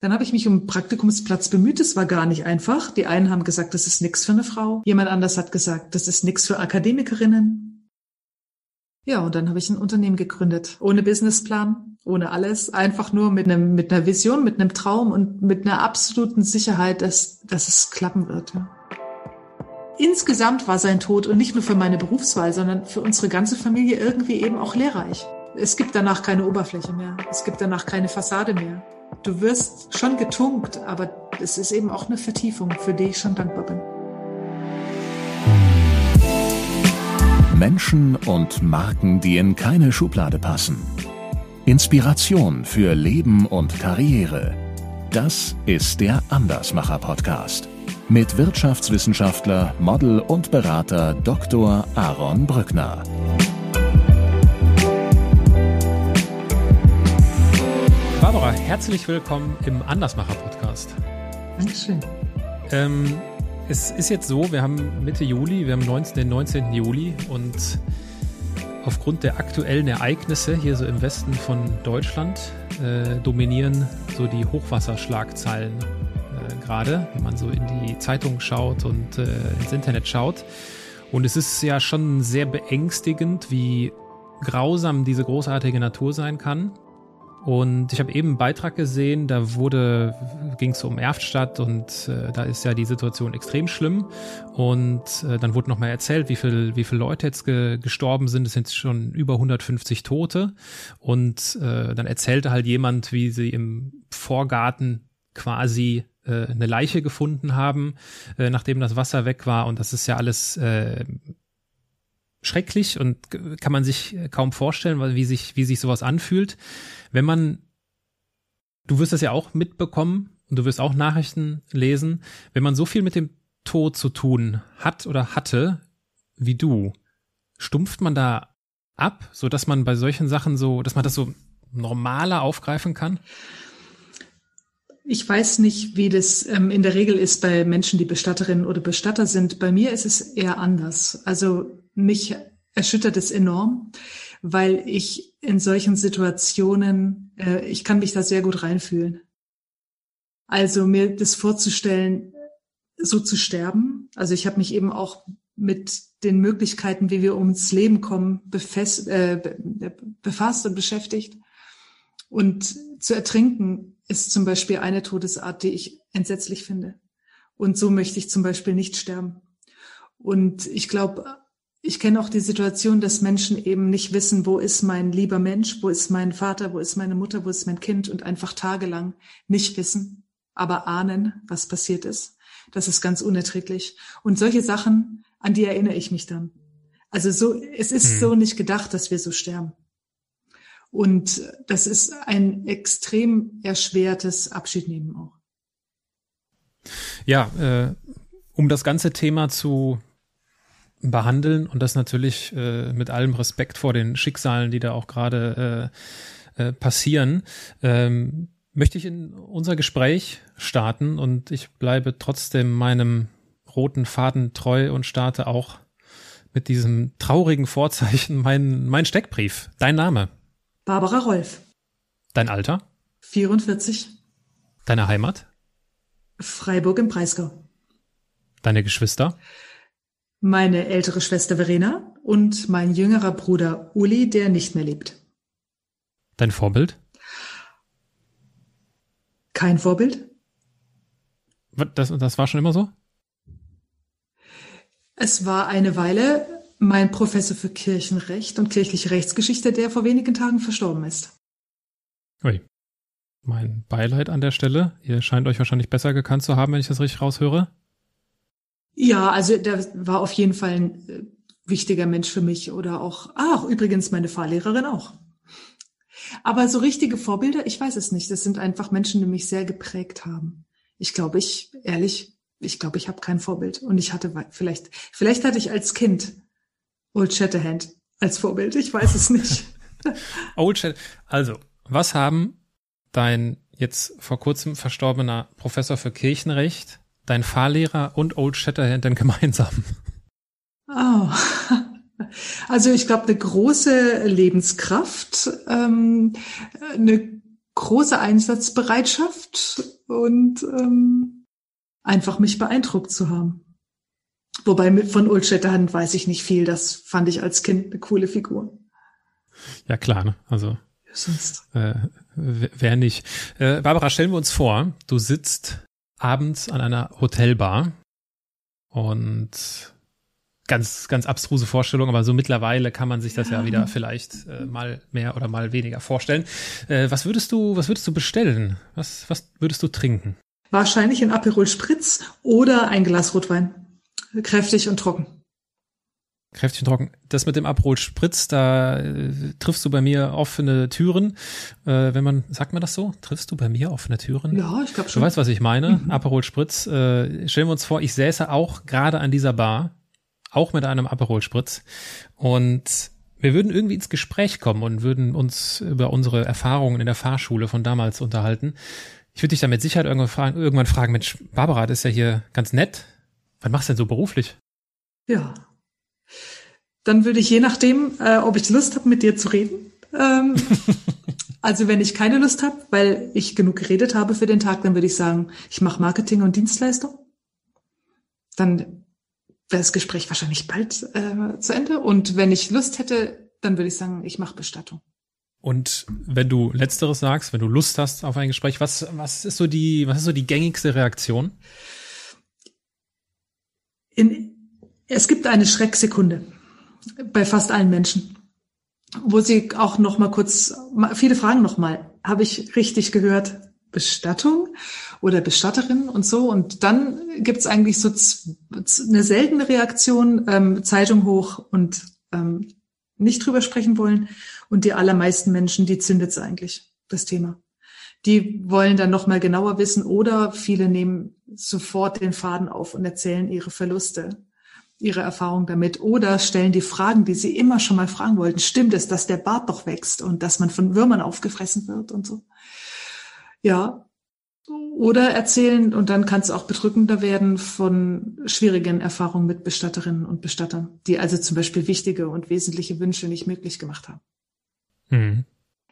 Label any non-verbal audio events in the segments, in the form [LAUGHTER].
Dann habe ich mich um einen Praktikumsplatz bemüht. Es war gar nicht einfach. Die einen haben gesagt, das ist nichts für eine Frau. Jemand anders hat gesagt, das ist nichts für Akademikerinnen. Ja, und dann habe ich ein Unternehmen gegründet. Ohne Businessplan, ohne alles. Einfach nur mit einem, mit einer Vision, mit einem Traum und mit einer absoluten Sicherheit, dass, dass es klappen wird. Insgesamt war sein Tod und nicht nur für meine Berufswahl, sondern für unsere ganze Familie irgendwie eben auch lehrreich. Es gibt danach keine Oberfläche mehr. Es gibt danach keine Fassade mehr. Du wirst schon getunkt, aber es ist eben auch eine Vertiefung, für die ich schon dankbar bin. Menschen und Marken, die in keine Schublade passen. Inspiration für Leben und Karriere. Das ist der Andersmacher Podcast mit Wirtschaftswissenschaftler, Model und Berater Dr. Aaron Brückner. Barbara, herzlich willkommen im Andersmacher-Podcast. Dankeschön. Ähm, es ist jetzt so, wir haben Mitte Juli, wir haben 19, den 19. Juli und aufgrund der aktuellen Ereignisse hier so im Westen von Deutschland äh, dominieren so die Hochwasserschlagzeilen äh, gerade, wenn man so in die Zeitung schaut und äh, ins Internet schaut. Und es ist ja schon sehr beängstigend, wie grausam diese großartige Natur sein kann. Und ich habe eben einen Beitrag gesehen, da wurde, ging es um Erftstadt und äh, da ist ja die Situation extrem schlimm. Und äh, dann wurde nochmal erzählt, wie viel, wie viele Leute jetzt ge gestorben sind. Es sind schon über 150 Tote. Und äh, dann erzählte halt jemand, wie sie im Vorgarten quasi äh, eine Leiche gefunden haben, äh, nachdem das Wasser weg war. Und das ist ja alles äh, schrecklich und kann man sich kaum vorstellen, wie sich, wie sich sowas anfühlt. Wenn man, du wirst das ja auch mitbekommen und du wirst auch Nachrichten lesen, wenn man so viel mit dem Tod zu tun hat oder hatte wie du, stumpft man da ab, so dass man bei solchen Sachen so, dass man das so normaler aufgreifen kann? Ich weiß nicht, wie das ähm, in der Regel ist bei Menschen, die Bestatterinnen oder Bestatter sind. Bei mir ist es eher anders. Also mich erschüttert es enorm, weil ich in solchen Situationen, äh, ich kann mich da sehr gut reinfühlen. Also mir das vorzustellen, so zu sterben. Also ich habe mich eben auch mit den Möglichkeiten, wie wir ums Leben kommen, befest, äh, befasst und beschäftigt. Und zu ertrinken ist zum Beispiel eine Todesart, die ich entsetzlich finde. Und so möchte ich zum Beispiel nicht sterben. Und ich glaube, ich kenne auch die Situation, dass Menschen eben nicht wissen, wo ist mein lieber Mensch, wo ist mein Vater, wo ist meine Mutter, wo ist mein Kind und einfach tagelang nicht wissen, aber ahnen, was passiert ist. Das ist ganz unerträglich. Und solche Sachen, an die erinnere ich mich dann. Also so, es ist hm. so nicht gedacht, dass wir so sterben. Und das ist ein extrem erschwertes Abschiednehmen auch. Ja, äh, um das ganze Thema zu behandeln und das natürlich äh, mit allem Respekt vor den Schicksalen, die da auch gerade äh, äh, passieren, ähm, möchte ich in unser Gespräch starten und ich bleibe trotzdem meinem roten Faden treu und starte auch mit diesem traurigen Vorzeichen mein, mein Steckbrief. Dein Name? Barbara Rolf. Dein Alter? 44. Deine Heimat? Freiburg im Breisgau. Deine Geschwister? Meine ältere Schwester Verena und mein jüngerer Bruder Uli, der nicht mehr lebt. Dein Vorbild? Kein Vorbild. Das, das war schon immer so? Es war eine Weile mein Professor für Kirchenrecht und kirchliche Rechtsgeschichte, der vor wenigen Tagen verstorben ist. Ui. Mein Beileid an der Stelle. Ihr scheint euch wahrscheinlich besser gekannt zu haben, wenn ich das richtig raushöre. Ja, also der war auf jeden Fall ein äh, wichtiger Mensch für mich oder auch, ach, übrigens meine Fahrlehrerin auch. Aber so richtige Vorbilder, ich weiß es nicht. Das sind einfach Menschen, die mich sehr geprägt haben. Ich glaube, ich, ehrlich, ich glaube, ich habe kein Vorbild. Und ich hatte vielleicht, vielleicht hatte ich als Kind Old Shatterhand als Vorbild. Ich weiß es nicht. [LAUGHS] Old Shatterhand. Also, was haben dein jetzt vor kurzem verstorbener Professor für Kirchenrecht dein Fahrlehrer und Old Shatterhand denn [LAUGHS] gemeinsam? Oh. Also ich glaube, eine große Lebenskraft, ähm, eine große Einsatzbereitschaft und ähm, einfach mich beeindruckt zu haben. Wobei von Old Shatterhand weiß ich nicht viel. Das fand ich als Kind eine coole Figur. Ja klar, ne? also Sonst. Äh, wer nicht. Äh, Barbara, stellen wir uns vor, du sitzt abends an einer Hotelbar und ganz, ganz abstruse Vorstellung, aber so mittlerweile kann man sich das ja, ja wieder vielleicht äh, mal mehr oder mal weniger vorstellen. Äh, was würdest du, was würdest du bestellen? Was, was würdest du trinken? Wahrscheinlich ein Aperol Spritz oder ein Glas Rotwein. Kräftig und trocken. Kräftig und trocken. Das mit dem Aperol Spritz, da äh, triffst du bei mir offene Türen. Äh, wenn man, sagt man das so? Triffst du bei mir offene Türen? Ja, ich glaube schon. Du weißt, was ich meine. Mhm. Aperol Spritz. Äh, stellen wir uns vor, ich säße auch gerade an dieser Bar auch mit einem Aperol Spritz. Und wir würden irgendwie ins Gespräch kommen und würden uns über unsere Erfahrungen in der Fahrschule von damals unterhalten. Ich würde dich dann mit Sicherheit irgendwann fragen, irgendwann fragen, Mensch, Barbara, das ist ja hier ganz nett. Was machst du denn so beruflich? Ja. Dann würde ich je nachdem, äh, ob ich Lust habe, mit dir zu reden. Ähm, [LAUGHS] also wenn ich keine Lust habe, weil ich genug geredet habe für den Tag, dann würde ich sagen, ich mache Marketing und Dienstleistung. Dann wäre das Gespräch wahrscheinlich bald äh, zu Ende. Und wenn ich Lust hätte, dann würde ich sagen, ich mache Bestattung. Und wenn du Letzteres sagst, wenn du Lust hast auf ein Gespräch, was, was ist so die, was ist so die gängigste Reaktion? In, es gibt eine Schrecksekunde bei fast allen Menschen, wo sie auch noch mal kurz, viele fragen noch mal, habe ich richtig gehört? Bestattung oder Bestatterin und so. Und dann gibt's eigentlich so eine seltene Reaktion, ähm, Zeitung hoch und ähm, nicht drüber sprechen wollen. Und die allermeisten Menschen, die zündet's eigentlich, das Thema. Die wollen dann nochmal genauer wissen oder viele nehmen sofort den Faden auf und erzählen ihre Verluste, ihre Erfahrung damit oder stellen die Fragen, die sie immer schon mal fragen wollten. Stimmt es, dass der Bart doch wächst und dass man von Würmern aufgefressen wird und so? Ja. Oder erzählen, und dann kann es auch bedrückender werden, von schwierigen Erfahrungen mit Bestatterinnen und Bestattern, die also zum Beispiel wichtige und wesentliche Wünsche nicht möglich gemacht haben. Mhm.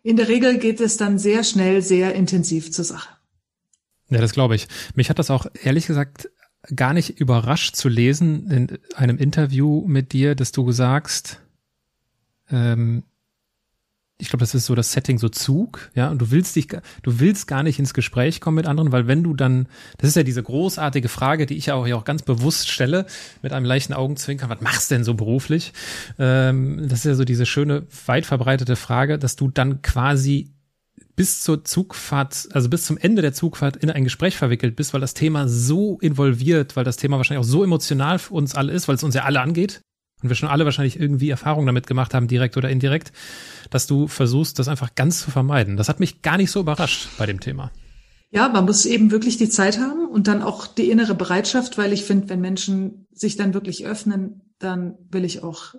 In der Regel geht es dann sehr schnell, sehr intensiv zur Sache. Ja, das glaube ich. Mich hat das auch ehrlich gesagt gar nicht überrascht zu lesen in einem Interview mit dir, dass du sagst, ähm, ich glaube, das ist so das Setting, so Zug, ja, und du willst dich, du willst gar nicht ins Gespräch kommen mit anderen, weil wenn du dann, das ist ja diese großartige Frage, die ich ja auch, ja auch ganz bewusst stelle, mit einem leichten Augenzwinkern, was machst du denn so beruflich? Ähm, das ist ja so diese schöne, weit verbreitete Frage, dass du dann quasi bis zur Zugfahrt, also bis zum Ende der Zugfahrt in ein Gespräch verwickelt bist, weil das Thema so involviert, weil das Thema wahrscheinlich auch so emotional für uns alle ist, weil es uns ja alle angeht und wir schon alle wahrscheinlich irgendwie Erfahrungen damit gemacht haben, direkt oder indirekt, dass du versuchst, das einfach ganz zu vermeiden. Das hat mich gar nicht so überrascht bei dem Thema. Ja, man muss eben wirklich die Zeit haben und dann auch die innere Bereitschaft, weil ich finde, wenn Menschen sich dann wirklich öffnen, dann will ich auch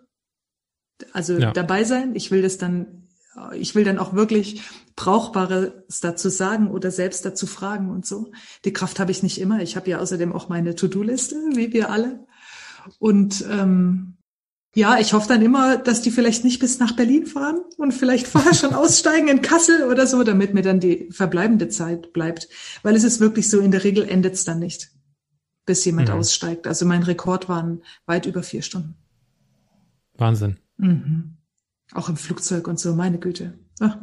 also ja. dabei sein. Ich will das dann, ich will dann auch wirklich Brauchbares dazu sagen oder selbst dazu fragen und so. Die Kraft habe ich nicht immer. Ich habe ja außerdem auch meine To-Do-Liste, wie wir alle. Und ähm, ja, ich hoffe dann immer, dass die vielleicht nicht bis nach Berlin fahren und vielleicht vorher schon [LAUGHS] aussteigen in Kassel oder so, damit mir dann die verbleibende Zeit bleibt. Weil es ist wirklich so, in der Regel endet es dann nicht, bis jemand mhm. aussteigt. Also mein Rekord waren weit über vier Stunden. Wahnsinn. Mhm. Auch im Flugzeug und so, meine Güte. Ach.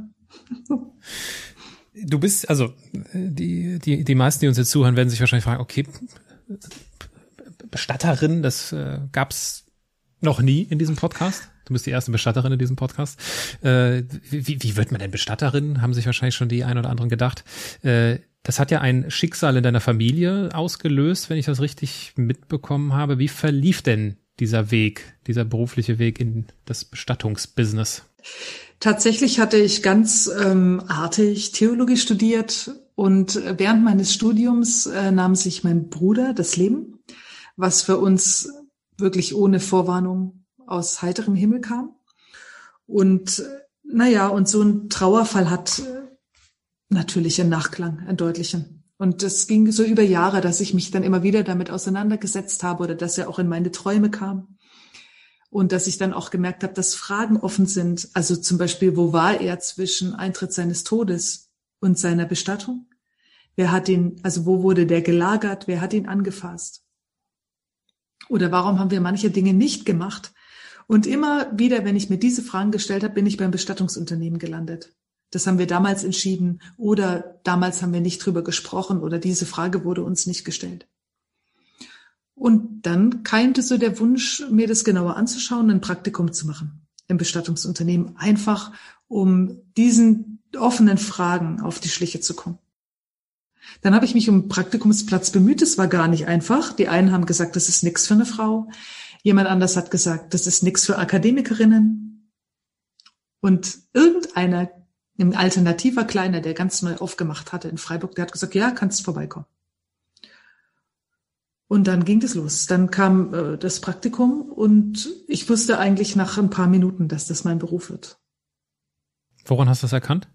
[LAUGHS] Du bist, also die, die, die meisten, die uns jetzt zuhören, werden sich wahrscheinlich fragen, okay, Bestatterin, das äh, gab's noch nie in diesem Podcast. Du bist die erste Bestatterin in diesem Podcast. Äh, wie, wie wird man denn Bestatterin? Haben sich wahrscheinlich schon die ein oder anderen gedacht. Äh, das hat ja ein Schicksal in deiner Familie ausgelöst, wenn ich das richtig mitbekommen habe. Wie verlief denn dieser Weg, dieser berufliche Weg in das Bestattungsbusiness? Tatsächlich hatte ich ganz ähm, artig Theologie studiert und während meines Studiums äh, nahm sich mein Bruder das Leben, was für uns wirklich ohne Vorwarnung aus heiterem Himmel kam. Und naja, und so ein Trauerfall hat äh, natürlich einen Nachklang, einen deutlichen. Und das ging so über Jahre, dass ich mich dann immer wieder damit auseinandergesetzt habe oder dass er auch in meine Träume kam. Und dass ich dann auch gemerkt habe, dass Fragen offen sind. Also zum Beispiel, wo war er zwischen Eintritt seines Todes und seiner Bestattung? Wer hat ihn, also wo wurde der gelagert? Wer hat ihn angefasst? Oder warum haben wir manche Dinge nicht gemacht? Und immer wieder, wenn ich mir diese Fragen gestellt habe, bin ich beim Bestattungsunternehmen gelandet. Das haben wir damals entschieden oder damals haben wir nicht drüber gesprochen oder diese Frage wurde uns nicht gestellt. Und dann keimte so der Wunsch, mir das genauer anzuschauen, ein Praktikum zu machen im Bestattungsunternehmen, einfach um diesen offenen Fragen auf die Schliche zu kommen. Dann habe ich mich um Praktikumsplatz bemüht. Es war gar nicht einfach. Die einen haben gesagt, das ist nichts für eine Frau. Jemand anders hat gesagt, das ist nichts für Akademikerinnen. Und irgendeiner, ein alternativer Kleiner, der ganz neu aufgemacht hatte in Freiburg, der hat gesagt, ja, kannst vorbeikommen. Und dann ging es los. Dann kam äh, das Praktikum und ich wusste eigentlich nach ein paar Minuten, dass das mein Beruf wird. Woran hast du das erkannt?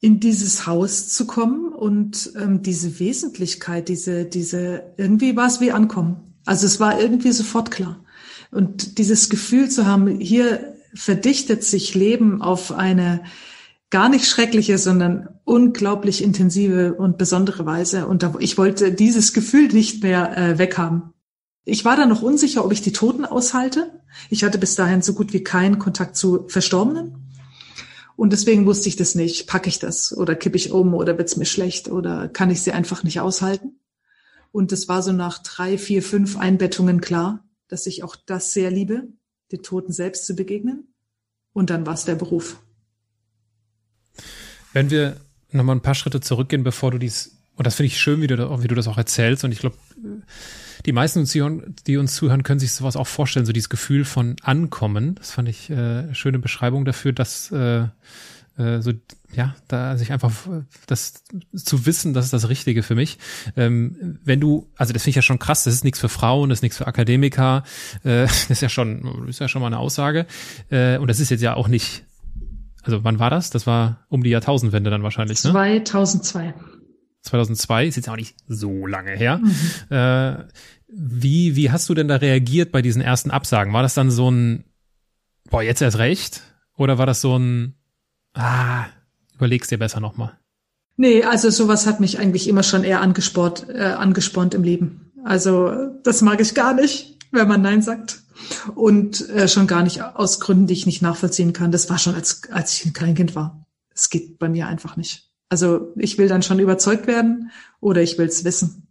In dieses Haus zu kommen und ähm, diese Wesentlichkeit, diese, diese, irgendwie war es wie ankommen. Also es war irgendwie sofort klar. Und dieses Gefühl zu haben, hier verdichtet sich Leben auf eine gar nicht schreckliche, sondern unglaublich intensive und besondere Weise. Und ich wollte dieses Gefühl nicht mehr äh, weghaben. Ich war da noch unsicher, ob ich die Toten aushalte. Ich hatte bis dahin so gut wie keinen Kontakt zu Verstorbenen. Und deswegen wusste ich das nicht. Packe ich das oder kippe ich um oder wird's mir schlecht oder kann ich sie einfach nicht aushalten? Und es war so nach drei, vier, fünf Einbettungen klar, dass ich auch das sehr liebe, den Toten selbst zu begegnen. Und dann war es der Beruf. Wenn wir nochmal ein paar Schritte zurückgehen, bevor du dies, und das finde ich schön, wie du, wie du das auch erzählst, und ich glaube, die meisten, die uns zuhören, können sich sowas auch vorstellen, so dieses Gefühl von Ankommen. Das fand ich äh, schöne Beschreibung dafür, dass äh, äh, so ja, da sich einfach das zu wissen, das ist das Richtige für mich. Ähm, wenn du, also das finde ich ja schon krass, das ist nichts für Frauen, das ist nichts für Akademiker, äh, [LAUGHS] das ist ja schon, ist ja schon mal eine Aussage. Äh, und das ist jetzt ja auch nicht also wann war das? Das war um die Jahrtausendwende dann wahrscheinlich, ne? 2002. 2002 ist jetzt auch nicht so lange her. Mhm. Äh, wie, wie hast du denn da reagiert bei diesen ersten Absagen? War das dann so ein, boah, jetzt erst recht? Oder war das so ein, ah, überlegst dir besser nochmal? Nee, also sowas hat mich eigentlich immer schon eher angespornt, äh, angespornt im Leben. Also das mag ich gar nicht, wenn man Nein sagt und äh, schon gar nicht aus Gründen, die ich nicht nachvollziehen kann. Das war schon als, als ich ein Kleinkind war. Es geht bei mir einfach nicht. Also ich will dann schon überzeugt werden oder ich will es wissen.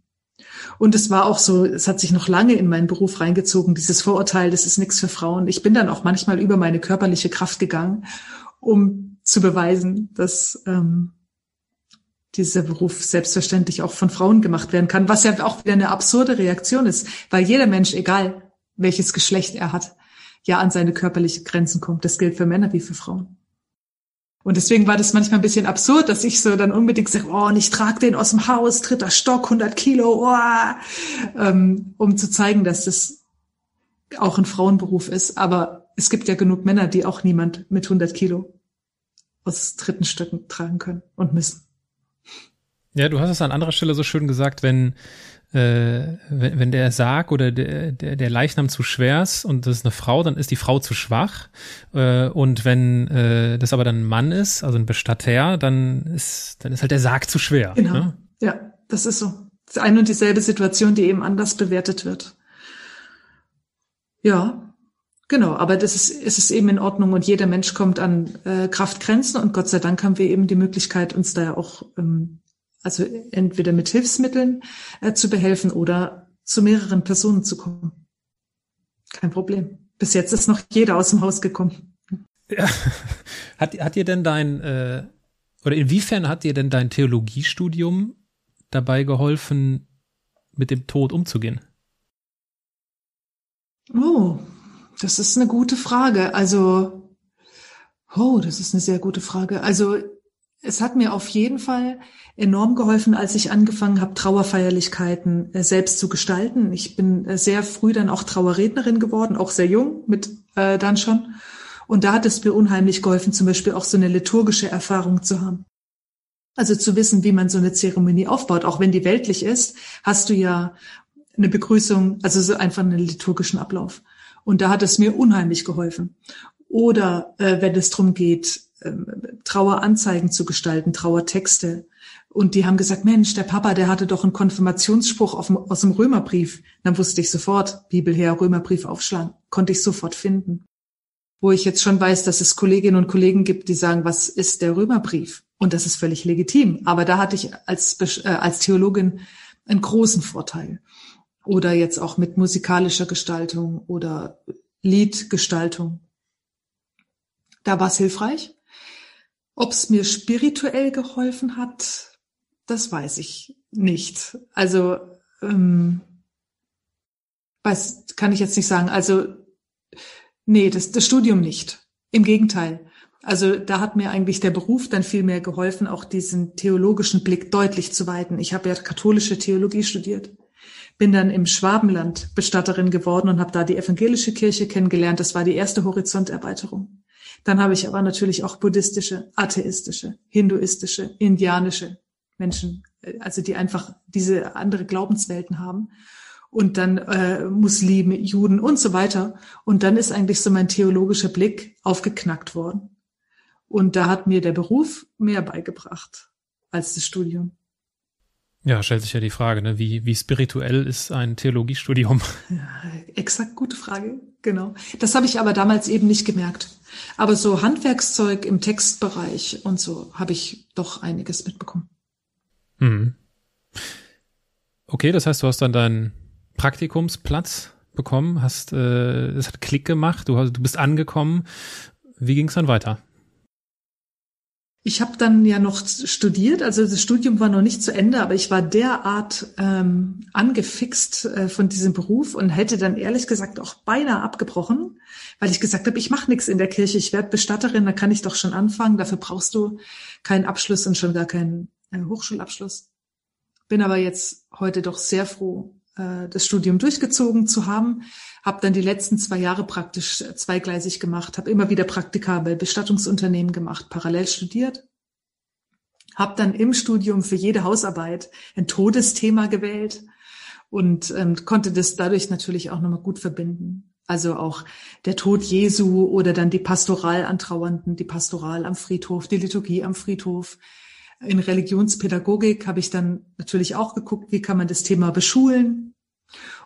Und es war auch so, es hat sich noch lange in meinen Beruf reingezogen, dieses Vorurteil, das ist nichts für Frauen. Ich bin dann auch manchmal über meine körperliche Kraft gegangen, um zu beweisen, dass ähm, dieser Beruf selbstverständlich auch von Frauen gemacht werden kann, was ja auch wieder eine absurde Reaktion ist, weil jeder Mensch, egal welches Geschlecht er hat, ja an seine körperlichen Grenzen kommt. Das gilt für Männer wie für Frauen. Und deswegen war das manchmal ein bisschen absurd, dass ich so dann unbedingt sage, oh, und ich trage den aus dem Haus, dritter Stock, 100 Kilo, oh, ähm, um zu zeigen, dass das auch ein Frauenberuf ist. Aber es gibt ja genug Männer, die auch niemand mit 100 Kilo aus dritten Stöcken tragen können und müssen. Ja, du hast es an anderer Stelle so schön gesagt, wenn äh, wenn, wenn der Sarg oder der, der, der Leichnam zu schwer ist und das ist eine Frau, dann ist die Frau zu schwach. Äh, und wenn äh, das aber dann ein Mann ist, also ein Bestatter, dann ist, dann ist halt der Sarg zu schwer. Genau. Ne? Ja, das ist so. Das ist eine und dieselbe Situation, die eben anders bewertet wird. Ja, genau. Aber das ist, es ist eben in Ordnung und jeder Mensch kommt an äh, Kraftgrenzen und Gott sei Dank haben wir eben die Möglichkeit, uns da ja auch ähm, also entweder mit Hilfsmitteln äh, zu behelfen oder zu mehreren Personen zu kommen. Kein Problem. Bis jetzt ist noch jeder aus dem Haus gekommen. Ja. [LAUGHS] Hat, hat dir denn dein, äh, oder inwiefern hat dir denn dein Theologiestudium dabei geholfen, mit dem Tod umzugehen? Oh, das ist eine gute Frage. Also, oh, das ist eine sehr gute Frage. Also, es hat mir auf jeden Fall enorm geholfen, als ich angefangen habe, Trauerfeierlichkeiten äh, selbst zu gestalten. Ich bin äh, sehr früh dann auch Trauerrednerin geworden, auch sehr jung mit äh, dann schon. Und da hat es mir unheimlich geholfen, zum Beispiel auch so eine liturgische Erfahrung zu haben. Also zu wissen, wie man so eine Zeremonie aufbaut. Auch wenn die weltlich ist, hast du ja eine Begrüßung, also so einfach einen liturgischen Ablauf. Und da hat es mir unheimlich geholfen. Oder äh, wenn es darum geht, Traueranzeigen zu gestalten, Trauertexte. Und die haben gesagt, Mensch, der Papa, der hatte doch einen Konfirmationsspruch dem, aus dem Römerbrief. Dann wusste ich sofort, Bibel her, Römerbrief aufschlagen, konnte ich sofort finden. Wo ich jetzt schon weiß, dass es Kolleginnen und Kollegen gibt, die sagen, was ist der Römerbrief? Und das ist völlig legitim. Aber da hatte ich als, äh, als Theologin einen großen Vorteil. Oder jetzt auch mit musikalischer Gestaltung oder Liedgestaltung. Da war es hilfreich. Ob es mir spirituell geholfen hat, das weiß ich nicht. Also ähm, weiß, kann ich jetzt nicht sagen. Also nee, das, das Studium nicht. Im Gegenteil. Also da hat mir eigentlich der Beruf dann viel mehr geholfen, auch diesen theologischen Blick deutlich zu weiten. Ich habe ja katholische Theologie studiert, bin dann im Schwabenland Bestatterin geworden und habe da die evangelische Kirche kennengelernt. Das war die erste Horizonterweiterung. Dann habe ich aber natürlich auch buddhistische, atheistische, hinduistische, indianische Menschen, äh, also die einfach diese andere Glaubenswelten haben und dann äh, Muslime, Juden und so weiter. Und dann ist eigentlich so mein theologischer Blick aufgeknackt worden. Und da hat mir der Beruf mehr beigebracht als das Studium. Ja, stellt sich ja die Frage, ne? wie, wie spirituell ist ein Theologiestudium? [LAUGHS] Ja, exakt gute Frage, genau. Das habe ich aber damals eben nicht gemerkt. Aber so Handwerkszeug im Textbereich und so habe ich doch einiges mitbekommen. Mhm. Okay, das heißt, du hast dann deinen Praktikumsplatz bekommen, hast, äh, es hat Klick gemacht, du, hast, du bist angekommen. Wie ging es dann weiter? Ich habe dann ja noch studiert, also das Studium war noch nicht zu Ende, aber ich war derart ähm, angefixt äh, von diesem Beruf und hätte dann ehrlich gesagt auch beinahe abgebrochen, weil ich gesagt habe, ich mache nichts in der Kirche, ich werde Bestatterin, da kann ich doch schon anfangen, dafür brauchst du keinen Abschluss und schon gar keinen äh, Hochschulabschluss. Bin aber jetzt heute doch sehr froh, äh, das Studium durchgezogen zu haben, habe dann die letzten zwei Jahre praktisch zweigleisig gemacht, habe immer wieder Praktika bei Bestattungsunternehmen gemacht, parallel studiert, habe dann im Studium für jede Hausarbeit ein Todesthema gewählt und ähm, konnte das dadurch natürlich auch nochmal gut verbinden. Also auch der Tod Jesu oder dann die Pastoral an Trauernden, die Pastoral am Friedhof, die Liturgie am Friedhof. In Religionspädagogik habe ich dann natürlich auch geguckt, wie kann man das Thema beschulen,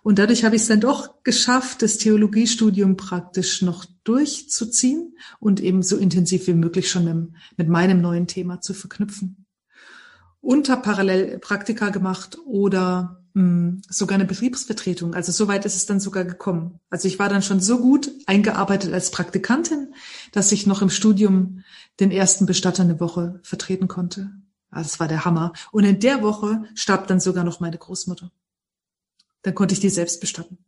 und dadurch habe ich es dann doch geschafft, das Theologiestudium praktisch noch durchzuziehen und eben so intensiv wie möglich schon mit, mit meinem neuen Thema zu verknüpfen. Und habe parallel Praktika gemacht oder hm, sogar eine Betriebsvertretung. Also so weit ist es dann sogar gekommen. Also ich war dann schon so gut eingearbeitet als Praktikantin, dass ich noch im Studium den ersten Bestatter eine Woche vertreten konnte. Also das war der Hammer. Und in der Woche starb dann sogar noch meine Großmutter. Dann konnte ich die selbst bestatten.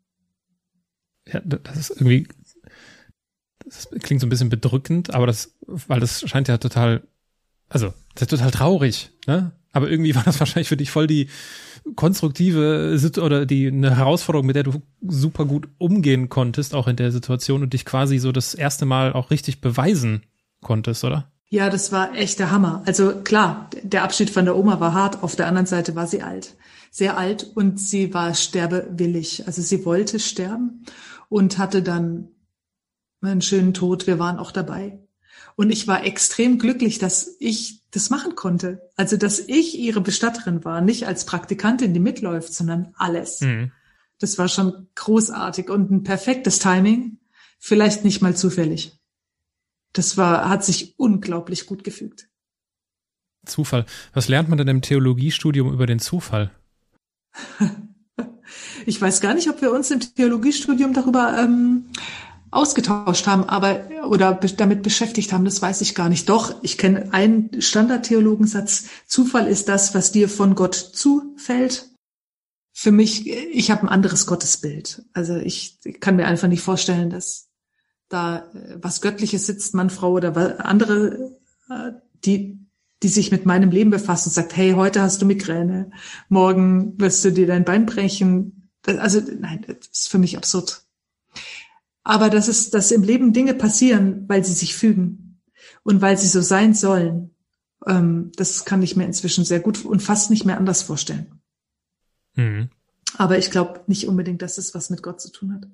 Ja, das ist irgendwie, das klingt so ein bisschen bedrückend, aber das, weil das scheint ja total, also, das ist total traurig, ne? Aber irgendwie [LAUGHS] war das wahrscheinlich für dich voll die konstruktive oder die eine Herausforderung, mit der du super gut umgehen konntest, auch in der Situation und dich quasi so das erste Mal auch richtig beweisen konntest, oder? Ja, das war echt der Hammer. Also klar, der Abschied von der Oma war hart, auf der anderen Seite war sie alt sehr alt und sie war sterbewillig. Also sie wollte sterben und hatte dann einen schönen Tod. Wir waren auch dabei. Und ich war extrem glücklich, dass ich das machen konnte. Also, dass ich ihre Bestatterin war, nicht als Praktikantin, die mitläuft, sondern alles. Mhm. Das war schon großartig und ein perfektes Timing. Vielleicht nicht mal zufällig. Das war, hat sich unglaublich gut gefügt. Zufall. Was lernt man denn im Theologiestudium über den Zufall? [LAUGHS] Ich weiß gar nicht, ob wir uns im Theologiestudium darüber ähm, ausgetauscht haben, aber oder damit beschäftigt haben, das weiß ich gar nicht. Doch, ich kenne einen Standardtheologensatz. Zufall ist das, was dir von Gott zufällt. Für mich, ich habe ein anderes Gottesbild. Also ich, ich kann mir einfach nicht vorstellen, dass da was Göttliches sitzt, Mann, Frau oder andere, äh, die die sich mit meinem Leben befasst und sagt, hey, heute hast du Migräne, morgen wirst du dir dein Bein brechen. Also nein, das ist für mich absurd. Aber das ist, dass im Leben Dinge passieren, weil sie sich fügen und weil sie so sein sollen. Ähm, das kann ich mir inzwischen sehr gut und fast nicht mehr anders vorstellen. Mhm. Aber ich glaube nicht unbedingt, dass es was mit Gott zu tun hat.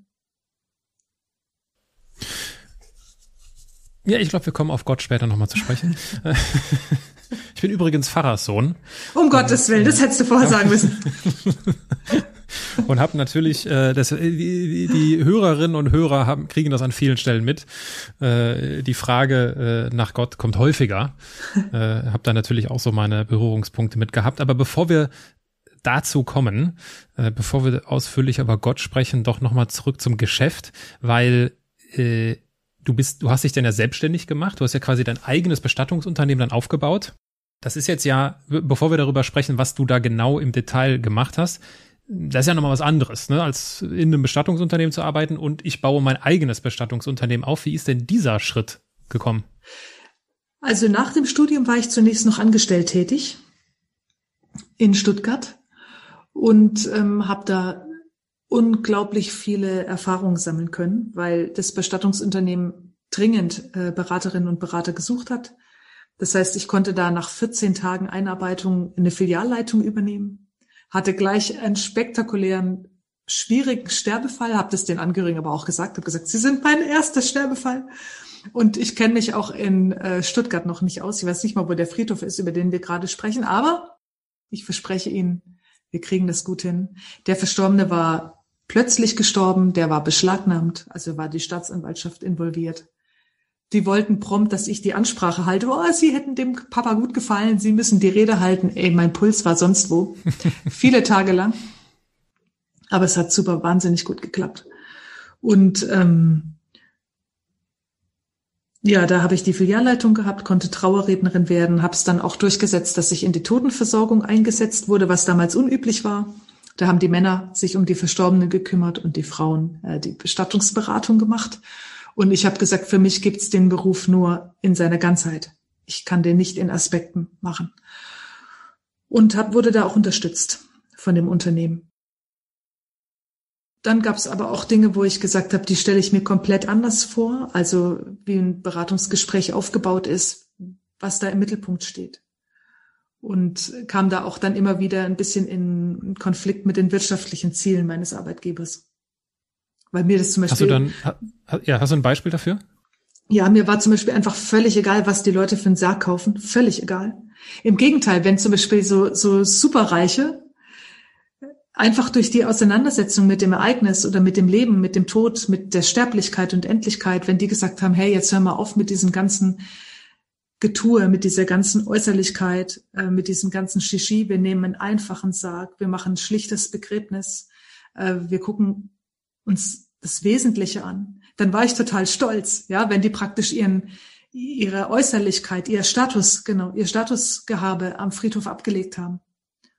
Ja, ich glaube, wir kommen auf Gott später nochmal zu sprechen. [LAUGHS] ich bin übrigens Pfarrerssohn. Um Gottes Willen, das hättest du vorher sagen müssen. [LAUGHS] und habe natürlich, äh, das, die, die Hörerinnen und Hörer haben, kriegen das an vielen Stellen mit. Äh, die Frage äh, nach Gott kommt häufiger. Äh, habe da natürlich auch so meine Berührungspunkte mit gehabt. Aber bevor wir dazu kommen, äh, bevor wir ausführlich über Gott sprechen, doch nochmal zurück zum Geschäft, weil äh, du bist, du hast dich denn ja selbstständig gemacht, du hast ja quasi dein eigenes Bestattungsunternehmen dann aufgebaut. Das ist jetzt ja, bevor wir darüber sprechen, was du da genau im Detail gemacht hast, das ist ja nochmal was anderes, ne, als in einem Bestattungsunternehmen zu arbeiten und ich baue mein eigenes Bestattungsunternehmen auf. Wie ist denn dieser Schritt gekommen? Also nach dem Studium war ich zunächst noch angestellt tätig in Stuttgart und ähm, habe da unglaublich viele Erfahrungen sammeln können, weil das Bestattungsunternehmen dringend äh, Beraterinnen und Berater gesucht hat. Das heißt, ich konnte da nach 14 Tagen Einarbeitung eine Filialleitung übernehmen, hatte gleich einen spektakulären, schwierigen Sterbefall, habe das den Angehörigen aber auch gesagt, habe gesagt, Sie sind mein erster Sterbefall. Und ich kenne mich auch in äh, Stuttgart noch nicht aus. Ich weiß nicht mal, wo der Friedhof ist, über den wir gerade sprechen, aber ich verspreche Ihnen, wir kriegen das gut hin. Der Verstorbene war plötzlich gestorben, der war beschlagnahmt, also war die Staatsanwaltschaft involviert. Die wollten prompt, dass ich die Ansprache halte. Oh, sie hätten dem Papa gut gefallen, sie müssen die Rede halten. Ey, mein Puls war sonst wo. [LAUGHS] Viele Tage lang. Aber es hat super wahnsinnig gut geklappt. Und ähm, ja, da habe ich die Filialleitung gehabt, konnte Trauerrednerin werden, habe es dann auch durchgesetzt, dass ich in die Totenversorgung eingesetzt wurde, was damals unüblich war. Da haben die Männer sich um die Verstorbenen gekümmert und die Frauen äh, die Bestattungsberatung gemacht. Und ich habe gesagt, für mich gibt's den Beruf nur in seiner Ganzheit. Ich kann den nicht in Aspekten machen. Und hab, wurde da auch unterstützt von dem Unternehmen. Dann gab's aber auch Dinge, wo ich gesagt habe, die stelle ich mir komplett anders vor. Also wie ein Beratungsgespräch aufgebaut ist, was da im Mittelpunkt steht und kam da auch dann immer wieder ein bisschen in Konflikt mit den wirtschaftlichen Zielen meines Arbeitgebers. Weil mir das zum Beispiel. Hast du dann, ja, hast du ein Beispiel dafür? Ja, mir war zum Beispiel einfach völlig egal, was die Leute für einen Sarg kaufen. Völlig egal. Im Gegenteil, wenn zum Beispiel so, so Superreiche einfach durch die Auseinandersetzung mit dem Ereignis oder mit dem Leben, mit dem Tod, mit der Sterblichkeit und Endlichkeit, wenn die gesagt haben, hey, jetzt hör mal auf mit diesem ganzen Getue, mit dieser ganzen Äußerlichkeit, äh, mit diesem ganzen Shishi. Wir nehmen einen einfachen Sarg, wir machen ein schlichtes Begräbnis, äh, wir gucken uns das Wesentliche an. Dann war ich total stolz, ja, wenn die praktisch ihren ihre Äußerlichkeit, ihr Status, genau, ihr Statusgehabe am Friedhof abgelegt haben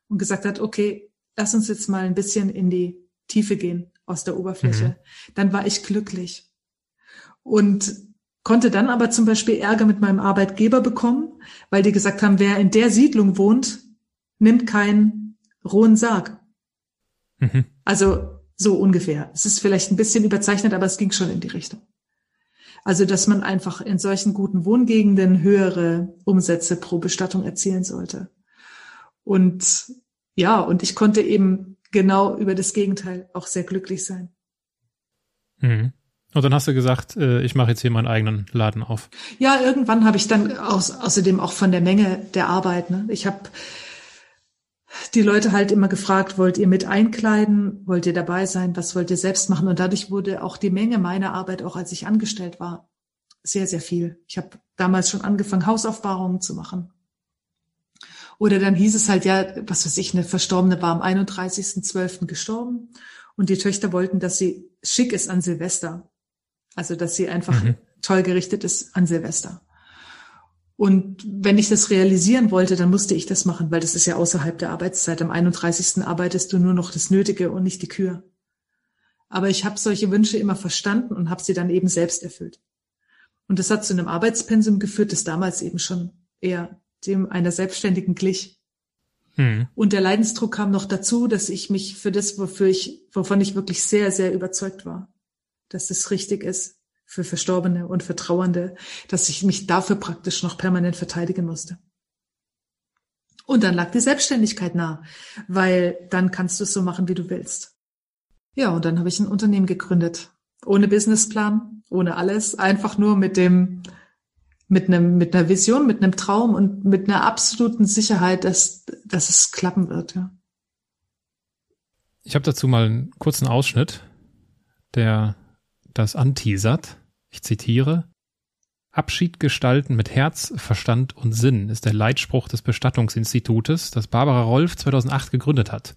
und gesagt hat, okay, lass uns jetzt mal ein bisschen in die Tiefe gehen aus der Oberfläche. Mhm. Dann war ich glücklich. Und konnte dann aber zum Beispiel Ärger mit meinem Arbeitgeber bekommen, weil die gesagt haben, wer in der Siedlung wohnt, nimmt keinen rohen Sarg. Mhm. Also so ungefähr. Es ist vielleicht ein bisschen überzeichnet, aber es ging schon in die Richtung. Also, dass man einfach in solchen guten Wohngegenden höhere Umsätze pro Bestattung erzielen sollte. Und ja, und ich konnte eben genau über das Gegenteil auch sehr glücklich sein. Mhm. Und dann hast du gesagt, äh, ich mache jetzt hier meinen eigenen Laden auf. Ja, irgendwann habe ich dann aus, außerdem auch von der Menge der Arbeit. Ne? Ich habe die Leute halt immer gefragt, wollt ihr mit einkleiden, wollt ihr dabei sein, was wollt ihr selbst machen? Und dadurch wurde auch die Menge meiner Arbeit, auch als ich angestellt war, sehr, sehr viel. Ich habe damals schon angefangen, Hausaufbahrungen zu machen. Oder dann hieß es halt, ja, was weiß ich, eine Verstorbene war am 31.12. gestorben und die Töchter wollten, dass sie schick ist an Silvester. Also, dass sie einfach mhm. toll gerichtet ist an Silvester. Und wenn ich das realisieren wollte, dann musste ich das machen, weil das ist ja außerhalb der Arbeitszeit. Am 31. arbeitest du nur noch das Nötige und nicht die Kür. Aber ich habe solche Wünsche immer verstanden und habe sie dann eben selbst erfüllt. Und das hat zu einem Arbeitspensum geführt, das damals eben schon eher dem einer Selbstständigen glich. Hm. Und der Leidensdruck kam noch dazu, dass ich mich für das, wofür ich, wovon ich wirklich sehr, sehr überzeugt war, dass das richtig ist für Verstorbene und für Trauernde, dass ich mich dafür praktisch noch permanent verteidigen musste. Und dann lag die Selbstständigkeit nah, weil dann kannst du es so machen, wie du willst. Ja, und dann habe ich ein Unternehmen gegründet. Ohne Businessplan, ohne alles, einfach nur mit dem mit einem, mit einer Vision, mit einem Traum und mit einer absoluten Sicherheit, dass, dass es klappen wird, ja. Ich habe dazu mal einen kurzen Ausschnitt, der das anteasert. Ich zitiere. Abschied gestalten mit Herz, Verstand und Sinn ist der Leitspruch des Bestattungsinstitutes, das Barbara Rolf 2008 gegründet hat.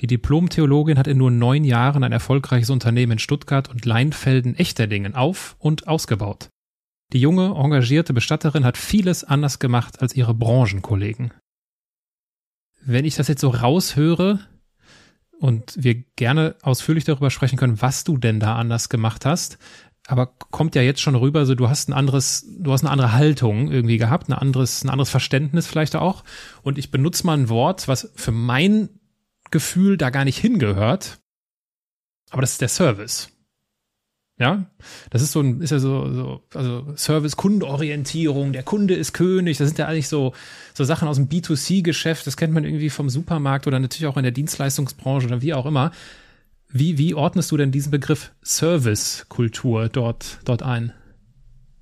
Die Diplom-Theologin hat in nur neun Jahren ein erfolgreiches Unternehmen in Stuttgart und Leinfelden-Echterdingen auf- und ausgebaut. Die junge, engagierte Bestatterin hat vieles anders gemacht als ihre Branchenkollegen. Wenn ich das jetzt so raushöre und wir gerne ausführlich darüber sprechen können, was du denn da anders gemacht hast, aber kommt ja jetzt schon rüber, so du hast ein anderes, du hast eine andere Haltung irgendwie gehabt, ein anderes, ein anderes Verständnis vielleicht auch. Und ich benutze mal ein Wort, was für mein Gefühl da gar nicht hingehört. Aber das ist der Service. Ja, das ist so ein, ist ja so, so also Service, Kundenorientierung, der Kunde ist König, das sind ja eigentlich so, so Sachen aus dem B2C-Geschäft, das kennt man irgendwie vom Supermarkt oder natürlich auch in der Dienstleistungsbranche oder wie auch immer. Wie, wie ordnest du denn diesen Begriff Service-Kultur dort, dort ein?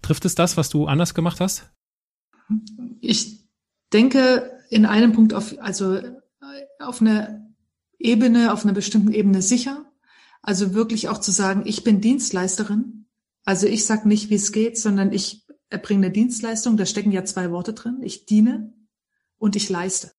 Trifft es das, was du anders gemacht hast? Ich denke in einem Punkt auf, also auf eine Ebene, auf einer bestimmten Ebene sicher. Also wirklich auch zu sagen, ich bin Dienstleisterin. Also ich sag nicht, wie es geht, sondern ich erbringe eine Dienstleistung. Da stecken ja zwei Worte drin. Ich diene und ich leiste.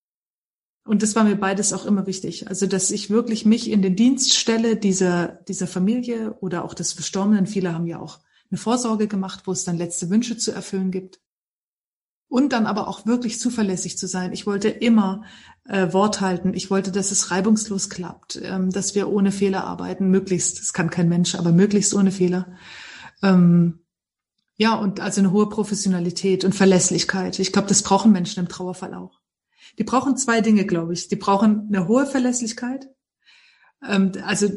Und das war mir beides auch immer wichtig. Also, dass ich wirklich mich in den Dienst stelle dieser, dieser Familie oder auch des Verstorbenen. Viele haben ja auch eine Vorsorge gemacht, wo es dann letzte Wünsche zu erfüllen gibt. Und dann aber auch wirklich zuverlässig zu sein. Ich wollte immer äh, Wort halten. Ich wollte, dass es reibungslos klappt, ähm, dass wir ohne Fehler arbeiten, möglichst, es kann kein Mensch, aber möglichst ohne Fehler. Ähm, ja, und also eine hohe Professionalität und Verlässlichkeit. Ich glaube, das brauchen Menschen im Trauerfall auch. Die brauchen zwei Dinge, glaube ich. Die brauchen eine hohe Verlässlichkeit. Ähm, also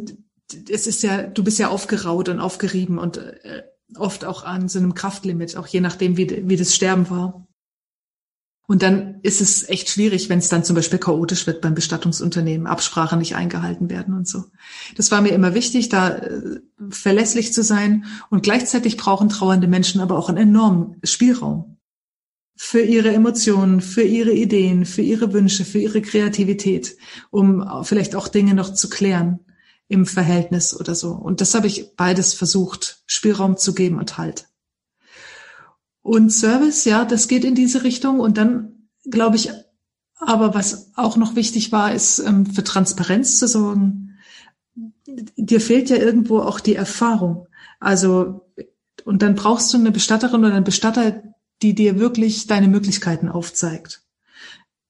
es ist ja, du bist ja aufgeraut und aufgerieben und äh, oft auch an so einem Kraftlimit, auch je nachdem, wie, wie das Sterben war. Und dann ist es echt schwierig, wenn es dann zum Beispiel chaotisch wird beim Bestattungsunternehmen, Absprachen nicht eingehalten werden und so. Das war mir immer wichtig, da äh, verlässlich zu sein. Und gleichzeitig brauchen trauernde Menschen aber auch einen enormen Spielraum für ihre Emotionen, für ihre Ideen, für ihre Wünsche, für ihre Kreativität, um vielleicht auch Dinge noch zu klären im Verhältnis oder so. Und das habe ich beides versucht, Spielraum zu geben und Halt. Und Service, ja, das geht in diese Richtung. Und dann glaube ich, aber was auch noch wichtig war, ist ähm, für Transparenz zu sorgen. Dir fehlt ja irgendwo auch die Erfahrung. Also, und dann brauchst du eine Bestatterin oder einen Bestatter, die dir wirklich deine Möglichkeiten aufzeigt,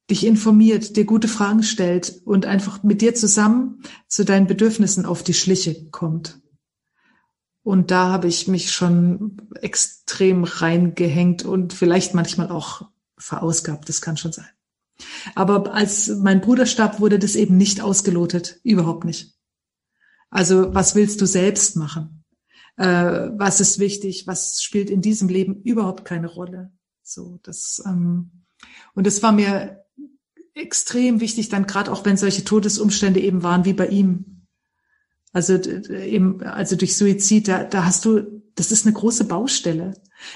dich informiert, dir gute Fragen stellt und einfach mit dir zusammen zu deinen Bedürfnissen auf die Schliche kommt. Und da habe ich mich schon extrem reingehängt und vielleicht manchmal auch verausgabt, das kann schon sein. Aber als mein Bruder starb, wurde das eben nicht ausgelotet, überhaupt nicht. Also was willst du selbst machen? äh, was ist wichtig, was spielt in diesem Leben überhaupt keine Rolle. So, das ähm, und es war mir extrem wichtig, dann gerade auch wenn solche Todesumstände eben waren wie bei ihm. Also eben, also durch Suizid, da, da hast du, das ist eine große Baustelle.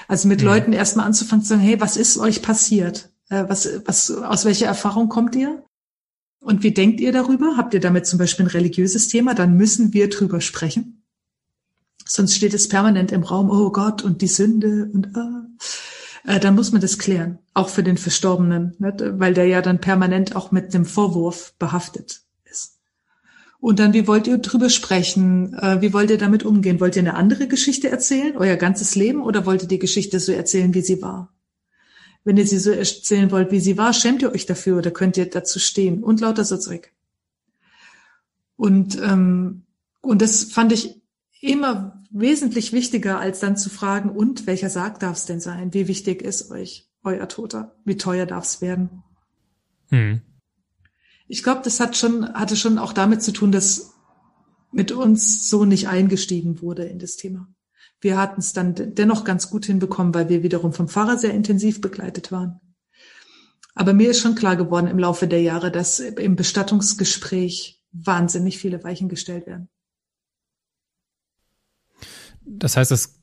Also mit mhm. Leuten erstmal anzufangen zu sagen, hey, was ist euch passiert? Äh, was, was, aus welcher Erfahrung kommt ihr? Und wie denkt ihr darüber? Habt ihr damit zum Beispiel ein religiöses Thema? Dann müssen wir drüber sprechen. Sonst steht es permanent im Raum, oh Gott und die Sünde und äh, äh, dann muss man das klären, auch für den Verstorbenen, nicht? weil der ja dann permanent auch mit dem Vorwurf behaftet. Und dann, wie wollt ihr drüber sprechen? Äh, wie wollt ihr damit umgehen? Wollt ihr eine andere Geschichte erzählen, euer ganzes Leben, oder wollt ihr die Geschichte so erzählen, wie sie war? Wenn ihr sie so erzählen wollt, wie sie war, schämt ihr euch dafür oder könnt ihr dazu stehen und lauter so Zeug. Und, ähm, und das fand ich immer wesentlich wichtiger, als dann zu fragen, und welcher Sarg darf es denn sein? Wie wichtig ist euch euer Toter? Wie teuer darf es werden? Hm. Ich glaube, das hat schon, hatte schon auch damit zu tun, dass mit uns so nicht eingestiegen wurde in das Thema. Wir hatten es dann dennoch ganz gut hinbekommen, weil wir wiederum vom Pfarrer sehr intensiv begleitet waren. Aber mir ist schon klar geworden im Laufe der Jahre, dass im Bestattungsgespräch wahnsinnig viele Weichen gestellt werden. Das heißt, es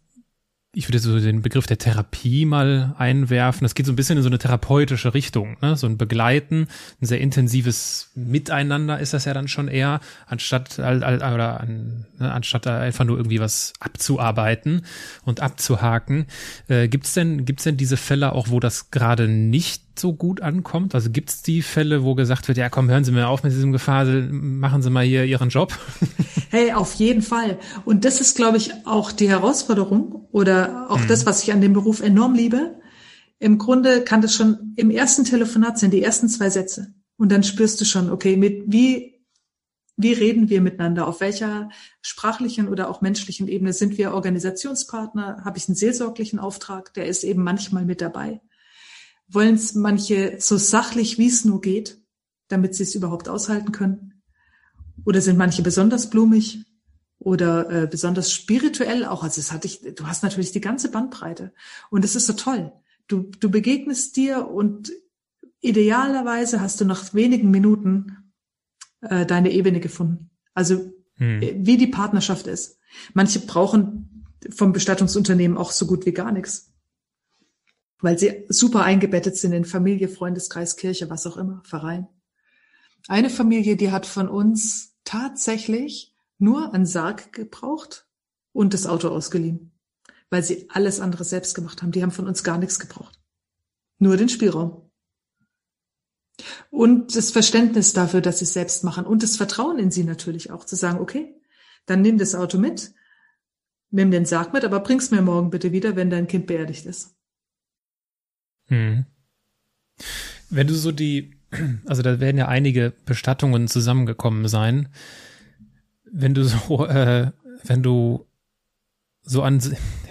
ich würde so den Begriff der Therapie mal einwerfen. Das geht so ein bisschen in so eine therapeutische Richtung, ne? so ein Begleiten, ein sehr intensives Miteinander ist das ja dann schon eher, anstatt oder an, ne, anstatt einfach nur irgendwie was abzuarbeiten und abzuhaken. Äh, gibt's denn gibt's denn diese Fälle auch, wo das gerade nicht so gut ankommt? Also gibt es die Fälle, wo gesagt wird, ja komm, hören Sie mir auf mit diesem Gefasel, machen Sie mal hier Ihren Job? [LAUGHS] Hey, auf jeden Fall. Und das ist, glaube ich, auch die Herausforderung oder auch mhm. das, was ich an dem Beruf enorm liebe. Im Grunde kann das schon im ersten Telefonat sein, die ersten zwei Sätze. Und dann spürst du schon, okay, mit wie, wie reden wir miteinander? Auf welcher sprachlichen oder auch menschlichen Ebene sind wir Organisationspartner? Habe ich einen seelsorglichen Auftrag? Der ist eben manchmal mit dabei wollen es manche so sachlich, wie es nur geht, damit sie es überhaupt aushalten können? Oder sind manche besonders blumig oder äh, besonders spirituell auch? Also das hatte ich, du hast natürlich die ganze Bandbreite. Und es ist so toll. Du, du begegnest dir und idealerweise hast du nach wenigen Minuten äh, deine Ebene gefunden. Also hm. Äh, wie die Partnerschaft ist. Manche brauchen vom Bestattungsunternehmen auch so gut wie gar nichts weil sie super eingebettet sind in Familie, Freundeskreis, Kirche, was auch immer, Verein. Eine Familie, die hat von uns tatsächlich nur einen Sarg gebraucht und das Auto ausgeliehen, weil sie alles andere selbst gemacht haben. Die haben von uns gar nichts gebraucht. Nur den Spielraum. Und das Verständnis dafür, dass sie es selbst machen und das Vertrauen in sie natürlich auch, zu sagen, okay, dann nimm das Auto mit, nimm den Sarg mit, aber bring's mir morgen bitte wieder, wenn dein Kind beerdigt ist. Hm. Wenn du so die, also da werden ja einige Bestattungen zusammengekommen sein. Wenn du so, [LAUGHS] äh, wenn du so an,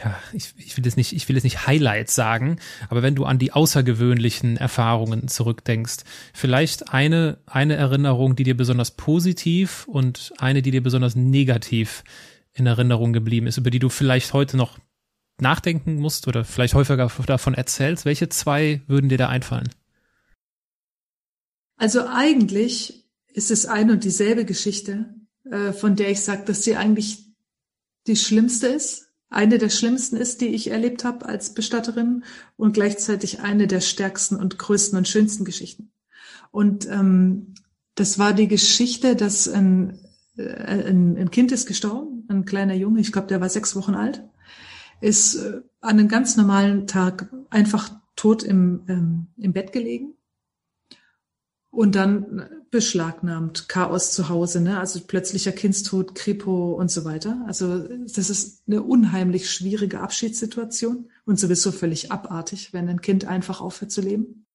ja, ich, ich will jetzt nicht, ich will jetzt nicht Highlights sagen, aber wenn du an die außergewöhnlichen Erfahrungen zurückdenkst, vielleicht eine, eine Erinnerung, die dir besonders positiv und eine, die dir besonders negativ in Erinnerung geblieben ist, über die du vielleicht heute noch nachdenken musst oder vielleicht häufiger davon erzählst, welche zwei würden dir da einfallen? Also eigentlich ist es ein und dieselbe Geschichte, äh, von der ich sage, dass sie eigentlich die schlimmste ist. Eine der schlimmsten ist, die ich erlebt habe als Bestatterin und gleichzeitig eine der stärksten und größten und schönsten Geschichten. Und ähm, das war die Geschichte, dass ein, äh, ein, ein Kind ist gestorben, ein kleiner Junge, ich glaube, der war sechs Wochen alt ist äh, an einem ganz normalen Tag einfach tot im, ähm, im Bett gelegen und dann beschlagnahmt, Chaos zu Hause, ne? also plötzlicher Kindstod, Kripo und so weiter. Also das ist eine unheimlich schwierige Abschiedssituation und sowieso völlig abartig, wenn ein Kind einfach aufhört zu leben.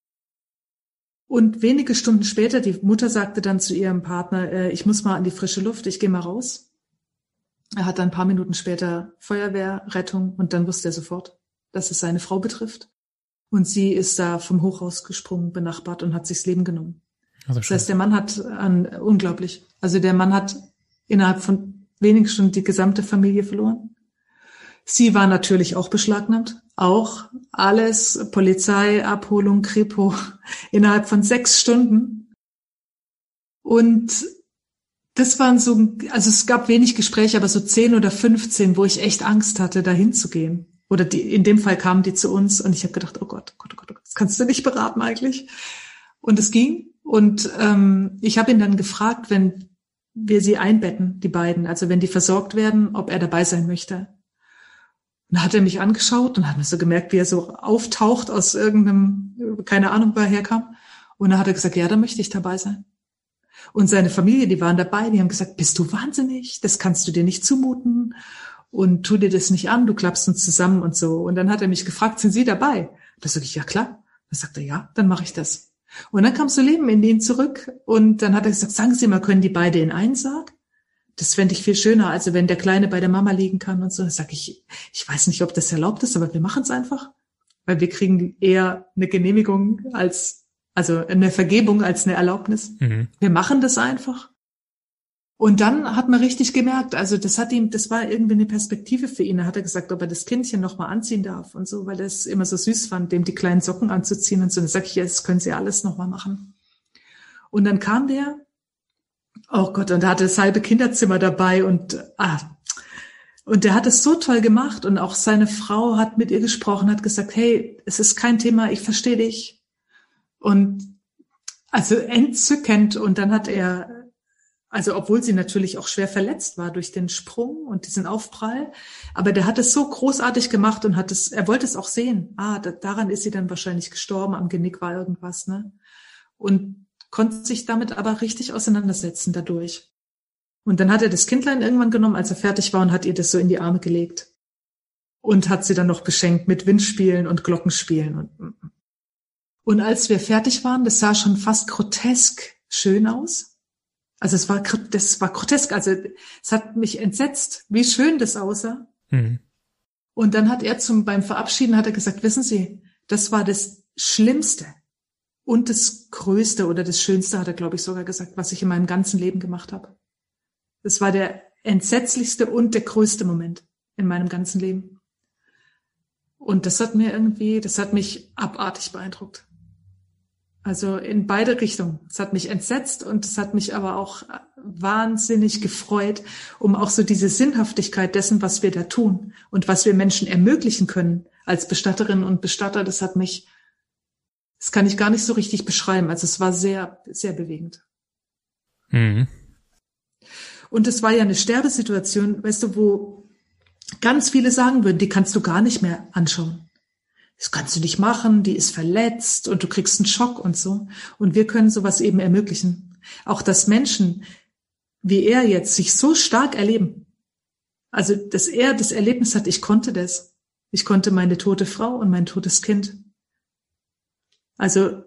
Und wenige Stunden später, die Mutter sagte dann zu ihrem Partner, äh, ich muss mal an die frische Luft, ich gehe mal raus. Er hat dann ein paar Minuten später Feuerwehr, Rettung und dann wusste er sofort, dass es seine Frau betrifft. Und sie ist da vom Hochhaus gesprungen, benachbart und hat sich das Leben genommen. Also das heißt, der Mann hat an, unglaublich. Also der Mann hat innerhalb von wenigen Stunden die gesamte Familie verloren. Sie war natürlich auch beschlagnahmt. Auch alles, Polizei, Abholung, Kripo, [LAUGHS] innerhalb von sechs Stunden. Und das waren so, also es gab wenig Gespräche, aber so zehn oder 15, wo ich echt Angst hatte, da hinzugehen. Oder die, in dem Fall kamen die zu uns und ich habe gedacht, oh Gott, Gott, oh Gott, oh Gott, das kannst du nicht beraten eigentlich. Und es ging. Und ähm, ich habe ihn dann gefragt, wenn wir sie einbetten, die beiden, also wenn die versorgt werden, ob er dabei sein möchte. Und dann hat er mich angeschaut und hat mir so gemerkt, wie er so auftaucht aus irgendeinem, keine Ahnung, wo er herkam. Und dann hat er gesagt, ja, da möchte ich dabei sein. Und seine Familie, die waren dabei, die haben gesagt, bist du wahnsinnig? Das kannst du dir nicht zumuten. Und tu dir das nicht an, du klappst uns zusammen und so. Und dann hat er mich gefragt, sind Sie dabei? Da sage ich, ja klar. Da sagt er, ja, dann mache ich das. Und dann kam so Leben in ihn zurück und dann hat er gesagt, sagen Sie mal, können die beide in einen Sarg? Das fände ich viel schöner, also wenn der Kleine bei der Mama liegen kann und so. Da sage ich, ich weiß nicht, ob das erlaubt ist, aber wir machen es einfach. Weil wir kriegen eher eine Genehmigung als also eine Vergebung als eine Erlaubnis. Mhm. Wir machen das einfach. Und dann hat man richtig gemerkt, also das hat ihm, das war irgendwie eine Perspektive für ihn. Da hat er gesagt, ob er das Kindchen noch mal anziehen darf und so, weil er es immer so süß fand, dem die kleinen Socken anzuziehen und so. Dann sag ich, ja, das können Sie alles noch mal machen. Und dann kam der, oh Gott, und er hatte das halbe Kinderzimmer dabei und ah, Und der hat es so toll gemacht und auch seine Frau hat mit ihr gesprochen, hat gesagt, hey, es ist kein Thema, ich verstehe dich. Und also entzückend. Und dann hat er, also obwohl sie natürlich auch schwer verletzt war durch den Sprung und diesen Aufprall, aber der hat es so großartig gemacht und hat es, er wollte es auch sehen. Ah, da, daran ist sie dann wahrscheinlich gestorben, am Genick war irgendwas, ne? Und konnte sich damit aber richtig auseinandersetzen dadurch. Und dann hat er das Kindlein irgendwann genommen, als er fertig war und hat ihr das so in die Arme gelegt. Und hat sie dann noch beschenkt mit Windspielen und Glockenspielen und, mm, mm. Und als wir fertig waren, das sah schon fast grotesk schön aus. Also es war, das war grotesk. Also es hat mich entsetzt, wie schön das aussah. Mhm. Und dann hat er zum, beim Verabschieden hat er gesagt, wissen Sie, das war das Schlimmste und das Größte oder das Schönste, hat er, glaube ich, sogar gesagt, was ich in meinem ganzen Leben gemacht habe. Das war der entsetzlichste und der größte Moment in meinem ganzen Leben. Und das hat mir irgendwie, das hat mich abartig beeindruckt. Also in beide Richtungen. Es hat mich entsetzt und es hat mich aber auch wahnsinnig gefreut, um auch so diese Sinnhaftigkeit dessen, was wir da tun und was wir Menschen ermöglichen können als Bestatterinnen und Bestatter. Das hat mich, das kann ich gar nicht so richtig beschreiben. Also es war sehr, sehr bewegend. Mhm. Und es war ja eine Sterbesituation, weißt du, wo ganz viele sagen würden, die kannst du gar nicht mehr anschauen. Das kannst du nicht machen, die ist verletzt und du kriegst einen Schock und so. Und wir können sowas eben ermöglichen. Auch dass Menschen wie er jetzt sich so stark erleben. Also, dass er das Erlebnis hat, ich konnte das. Ich konnte meine tote Frau und mein totes Kind. Also,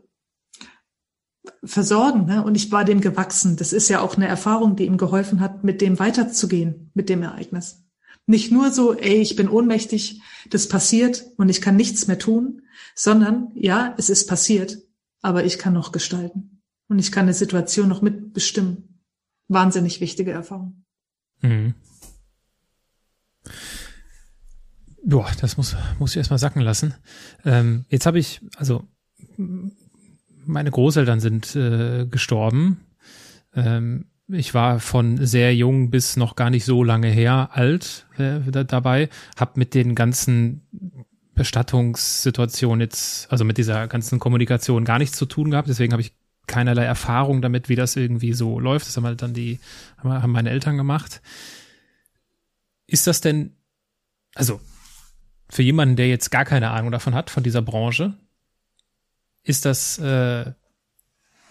versorgen. Ne? Und ich war dem gewachsen. Das ist ja auch eine Erfahrung, die ihm geholfen hat, mit dem weiterzugehen, mit dem Ereignis. Nicht nur so, ey, ich bin ohnmächtig, das passiert und ich kann nichts mehr tun, sondern ja, es ist passiert, aber ich kann noch gestalten. Und ich kann eine Situation noch mitbestimmen. Wahnsinnig wichtige Erfahrung. Mhm. Boah, das muss, muss ich erstmal sacken lassen. Ähm, jetzt habe ich, also meine Großeltern sind äh, gestorben. Ähm, ich war von sehr jung bis noch gar nicht so lange her alt äh, dabei, habe mit den ganzen Bestattungssituationen jetzt, also mit dieser ganzen Kommunikation gar nichts zu tun gehabt. Deswegen habe ich keinerlei Erfahrung damit, wie das irgendwie so läuft. Das haben halt dann die, haben meine Eltern gemacht. Ist das denn, also für jemanden, der jetzt gar keine Ahnung davon hat, von dieser Branche, ist das, äh,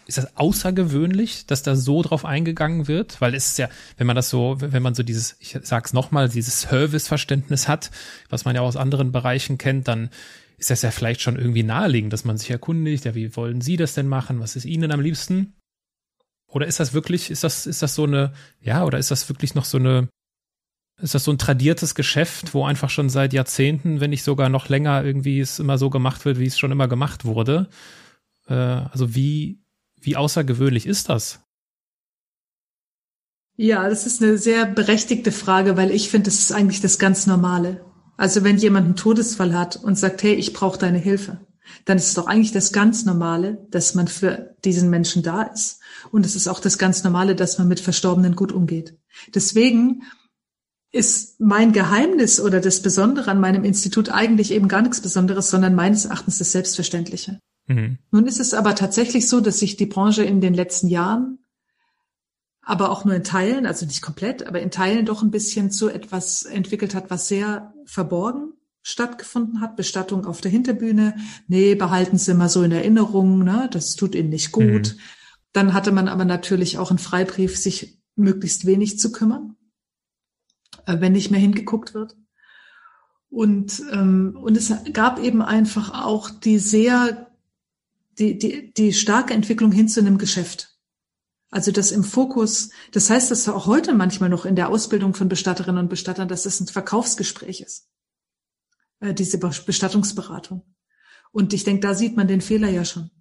ist das außergewöhnlich, dass da so drauf eingegangen wird? Weil es ist ja, wenn man das so, wenn man so dieses, ich sag's nochmal, dieses Serviceverständnis hat, was man ja aus anderen Bereichen kennt, dann ist das ja vielleicht schon irgendwie naheliegend, dass man sich erkundigt, ja, wie wollen Sie das denn machen? Was ist Ihnen am liebsten? Oder ist das wirklich, ist das, ist das so eine, ja, oder ist das wirklich noch so eine, ist das so ein tradiertes Geschäft, wo einfach schon seit Jahrzehnten, wenn nicht sogar noch länger, irgendwie es immer so gemacht wird, wie es schon immer gemacht wurde? Äh, also wie, wie außergewöhnlich ist das? Ja, das ist eine sehr berechtigte Frage, weil ich finde, das ist eigentlich das ganz Normale. Also wenn jemand einen Todesfall hat und sagt, hey, ich brauche deine Hilfe, dann ist es doch eigentlich das ganz Normale, dass man für diesen Menschen da ist. Und es ist auch das ganz Normale, dass man mit Verstorbenen gut umgeht. Deswegen ist mein Geheimnis oder das Besondere an meinem Institut eigentlich eben gar nichts Besonderes, sondern meines Erachtens das Selbstverständliche. Mhm. Nun ist es aber tatsächlich so, dass sich die Branche in den letzten Jahren, aber auch nur in Teilen, also nicht komplett, aber in Teilen doch ein bisschen zu etwas entwickelt hat, was sehr verborgen stattgefunden hat. Bestattung auf der Hinterbühne. Nee, behalten Sie mal so in Erinnerung, ne? das tut Ihnen nicht gut. Mhm. Dann hatte man aber natürlich auch einen Freibrief, sich möglichst wenig zu kümmern. Äh, wenn nicht mehr hingeguckt wird. Und, ähm, und es gab eben einfach auch die sehr, die, die, die starke Entwicklung hin zu einem Geschäft. Also das im Fokus, das heißt, dass auch heute manchmal noch in der Ausbildung von Bestatterinnen und Bestattern, dass es ein Verkaufsgespräch ist, äh, diese Bestattungsberatung. Und ich denke, da sieht man den Fehler ja schon.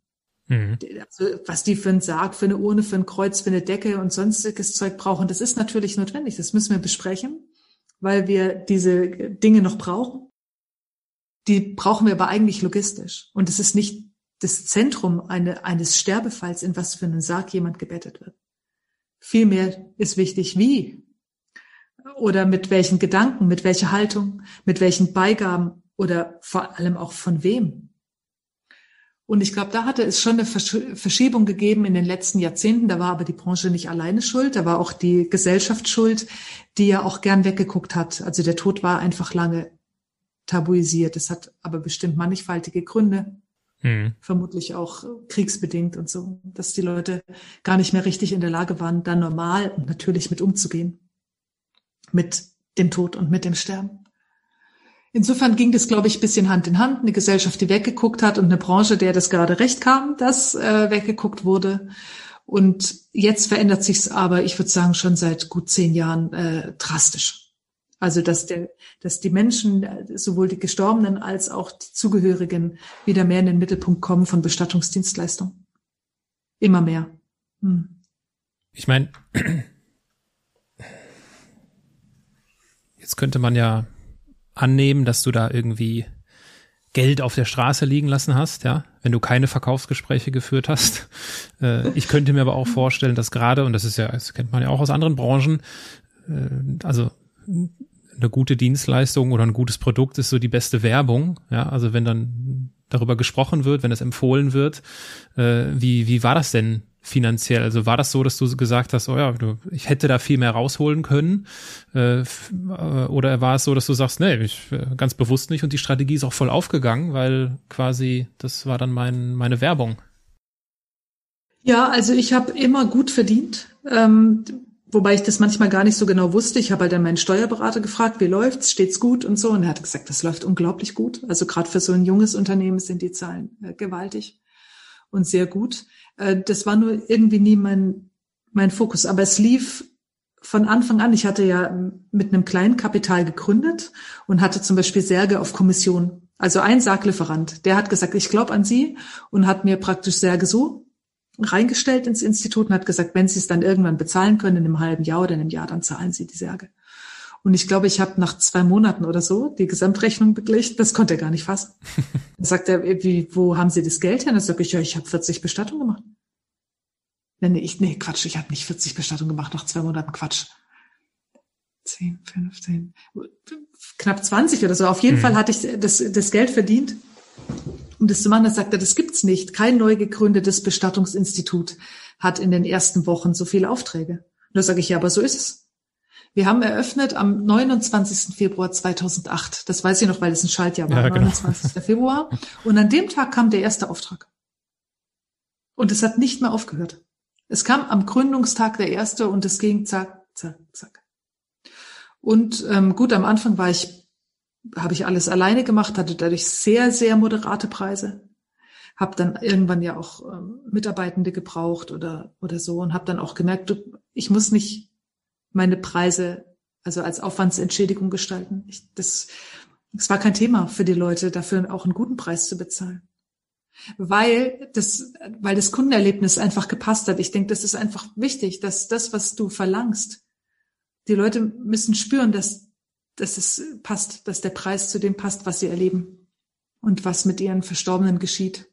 Mhm. Also, was die für einen Sarg, für eine Urne, für ein Kreuz, für eine Decke und sonstiges Zeug brauchen, das ist natürlich notwendig. Das müssen wir besprechen weil wir diese Dinge noch brauchen. Die brauchen wir aber eigentlich logistisch. Und es ist nicht das Zentrum eine, eines Sterbefalls, in was für einen Sarg jemand gebettet wird. Vielmehr ist wichtig, wie. oder mit welchen Gedanken, mit welcher Haltung, mit welchen Beigaben oder vor allem auch von wem. Und ich glaube, da hatte es schon eine Verschiebung gegeben in den letzten Jahrzehnten. Da war aber die Branche nicht alleine schuld. Da war auch die Gesellschaft schuld, die ja auch gern weggeguckt hat. Also der Tod war einfach lange tabuisiert. Es hat aber bestimmt mannigfaltige Gründe. Mhm. Vermutlich auch kriegsbedingt und so, dass die Leute gar nicht mehr richtig in der Lage waren, da normal und natürlich mit umzugehen. Mit dem Tod und mit dem Sterben. Insofern ging das, glaube ich, bisschen Hand in Hand. Eine Gesellschaft, die weggeguckt hat und eine Branche, der das gerade recht kam, dass äh, weggeguckt wurde. Und jetzt verändert sich's aber, ich würde sagen, schon seit gut zehn Jahren äh, drastisch. Also dass der, dass die Menschen, sowohl die Gestorbenen als auch die Zugehörigen, wieder mehr in den Mittelpunkt kommen von Bestattungsdienstleistungen. Immer mehr. Hm. Ich meine, jetzt könnte man ja annehmen, dass du da irgendwie Geld auf der Straße liegen lassen hast, ja, wenn du keine Verkaufsgespräche geführt hast. Äh, ich könnte mir aber auch vorstellen, dass gerade, und das ist ja, das kennt man ja auch aus anderen Branchen, äh, also eine gute Dienstleistung oder ein gutes Produkt ist so die beste Werbung. Ja, also wenn dann darüber gesprochen wird, wenn es empfohlen wird, äh, wie, wie war das denn finanziell? Also war das so, dass du gesagt hast, oh ja, du, ich hätte da viel mehr rausholen können? Äh, äh oder war es so, dass du sagst, nee, ich, äh, ganz bewusst nicht und die Strategie ist auch voll aufgegangen, weil quasi das war dann mein, meine Werbung? Ja, also ich habe immer gut verdient. Ähm, Wobei ich das manchmal gar nicht so genau wusste. Ich habe halt dann meinen Steuerberater gefragt, wie läuft's, steht's gut und so. Und er hat gesagt, das läuft unglaublich gut. Also gerade für so ein junges Unternehmen sind die Zahlen äh, gewaltig und sehr gut. Äh, das war nur irgendwie nie mein, mein Fokus. Aber es lief von Anfang an. Ich hatte ja mit einem kleinen Kapital gegründet und hatte zum Beispiel Särge auf Kommission. Also ein Sarglieferant, der hat gesagt, ich glaube an Sie und hat mir praktisch Särge so reingestellt ins Institut und hat gesagt, wenn Sie es dann irgendwann bezahlen können, in einem halben Jahr oder in einem Jahr, dann zahlen Sie die Särge. Und ich glaube, ich habe nach zwei Monaten oder so die Gesamtrechnung beglichen. Das konnte er gar nicht fassen. [LAUGHS] Dann sagt er, wie, wo haben Sie das Geld her? Dann sage ich, ja, ich habe 40 Bestattungen gemacht. Nee, ich, nee, Quatsch, ich habe nicht 40 Bestattungen gemacht, nach zwei Monaten Quatsch. 10, 15, knapp 20 oder so. Auf jeden mhm. Fall hatte ich das, das Geld verdient um das zu machen, da sagt er, das gibt's nicht. Kein neu gegründetes Bestattungsinstitut hat in den ersten Wochen so viele Aufträge. Und da sage ich, ja, aber so ist es. Wir haben eröffnet am 29. Februar 2008. Das weiß ich noch, weil es ein Schaltjahr war, ja, genau. 29. Februar. Und an dem Tag kam der erste Auftrag. Und es hat nicht mehr aufgehört. Es kam am Gründungstag der erste und es ging zack, zack, zack. Und ähm, gut, am Anfang war ich habe ich alles alleine gemacht, hatte dadurch sehr, sehr moderate Preise. Habe dann irgendwann ja auch ähm, Mitarbeitende gebraucht oder, oder so und habe dann auch gemerkt, ich muss nicht meine Preise also als Aufwandsentschädigung gestalten. Ich, das, das war kein Thema für die Leute, dafür auch einen guten Preis zu bezahlen. Weil das, weil das Kundenerlebnis einfach gepasst hat. Ich denke, das ist einfach wichtig, dass das, was du verlangst, die Leute müssen spüren, dass dass es passt, dass der Preis zu dem passt, was sie erleben und was mit ihren Verstorbenen geschieht.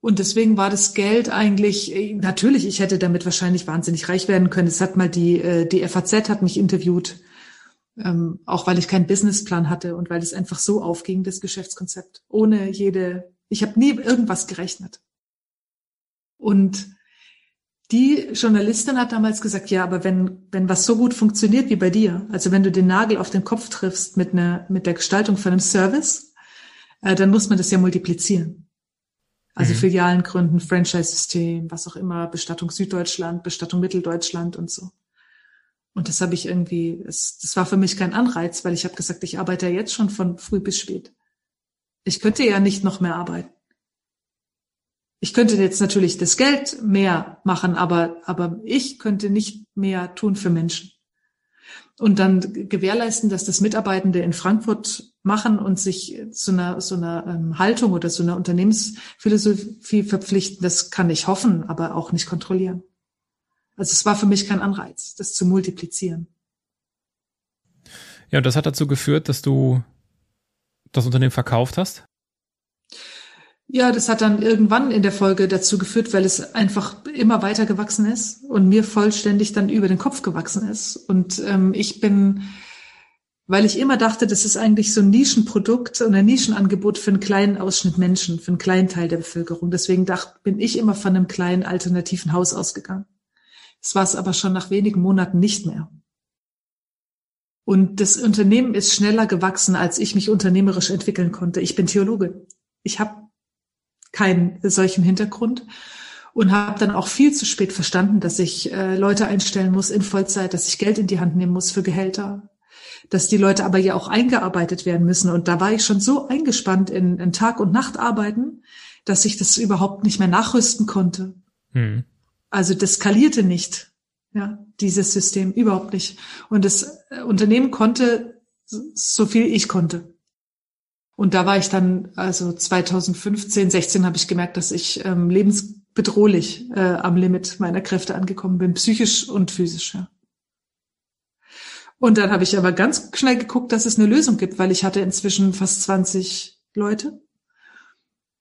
Und deswegen war das Geld eigentlich, natürlich, ich hätte damit wahrscheinlich wahnsinnig reich werden können. Es hat mal die, äh, die FAZ hat mich interviewt, ähm, auch weil ich keinen Businessplan hatte und weil es einfach so aufging, das Geschäftskonzept. Ohne jede, ich habe nie irgendwas gerechnet. Und die Journalistin hat damals gesagt, ja, aber wenn, wenn was so gut funktioniert wie bei dir, also wenn du den Nagel auf den Kopf triffst mit einer, mit der Gestaltung von einem Service, äh, dann muss man das ja multiplizieren. Also mhm. Filialen gründen, Franchise-System, was auch immer, Bestattung Süddeutschland, Bestattung Mitteldeutschland und so. Und das habe ich irgendwie, das, das war für mich kein Anreiz, weil ich habe gesagt, ich arbeite ja jetzt schon von früh bis spät. Ich könnte ja nicht noch mehr arbeiten ich könnte jetzt natürlich das Geld mehr machen, aber, aber ich könnte nicht mehr tun für Menschen. Und dann gewährleisten, dass das Mitarbeitende in Frankfurt machen und sich zu einer, so einer ähm, Haltung oder so einer Unternehmensphilosophie verpflichten, das kann ich hoffen, aber auch nicht kontrollieren. Also es war für mich kein Anreiz, das zu multiplizieren. Ja, und das hat dazu geführt, dass du das Unternehmen verkauft hast? Ja, das hat dann irgendwann in der Folge dazu geführt, weil es einfach immer weiter gewachsen ist und mir vollständig dann über den Kopf gewachsen ist. Und ähm, ich bin, weil ich immer dachte, das ist eigentlich so ein Nischenprodukt und ein Nischenangebot für einen kleinen Ausschnitt Menschen, für einen kleinen Teil der Bevölkerung. Deswegen dachte, bin ich immer von einem kleinen alternativen Haus ausgegangen. Das war es aber schon nach wenigen Monaten nicht mehr. Und das Unternehmen ist schneller gewachsen, als ich mich unternehmerisch entwickeln konnte. Ich bin Theologe. Ich habe keinen solchen Hintergrund und habe dann auch viel zu spät verstanden, dass ich äh, Leute einstellen muss in Vollzeit, dass ich Geld in die Hand nehmen muss für Gehälter, dass die Leute aber ja auch eingearbeitet werden müssen. Und da war ich schon so eingespannt in, in Tag- und Nachtarbeiten, dass ich das überhaupt nicht mehr nachrüsten konnte. Hm. Also das skalierte nicht, ja, dieses System überhaupt nicht. Und das äh, Unternehmen konnte so viel ich konnte. Und da war ich dann, also 2015, 16 habe ich gemerkt, dass ich ähm, lebensbedrohlich äh, am Limit meiner Kräfte angekommen bin, psychisch und physisch. Ja. Und dann habe ich aber ganz schnell geguckt, dass es eine Lösung gibt, weil ich hatte inzwischen fast 20 Leute,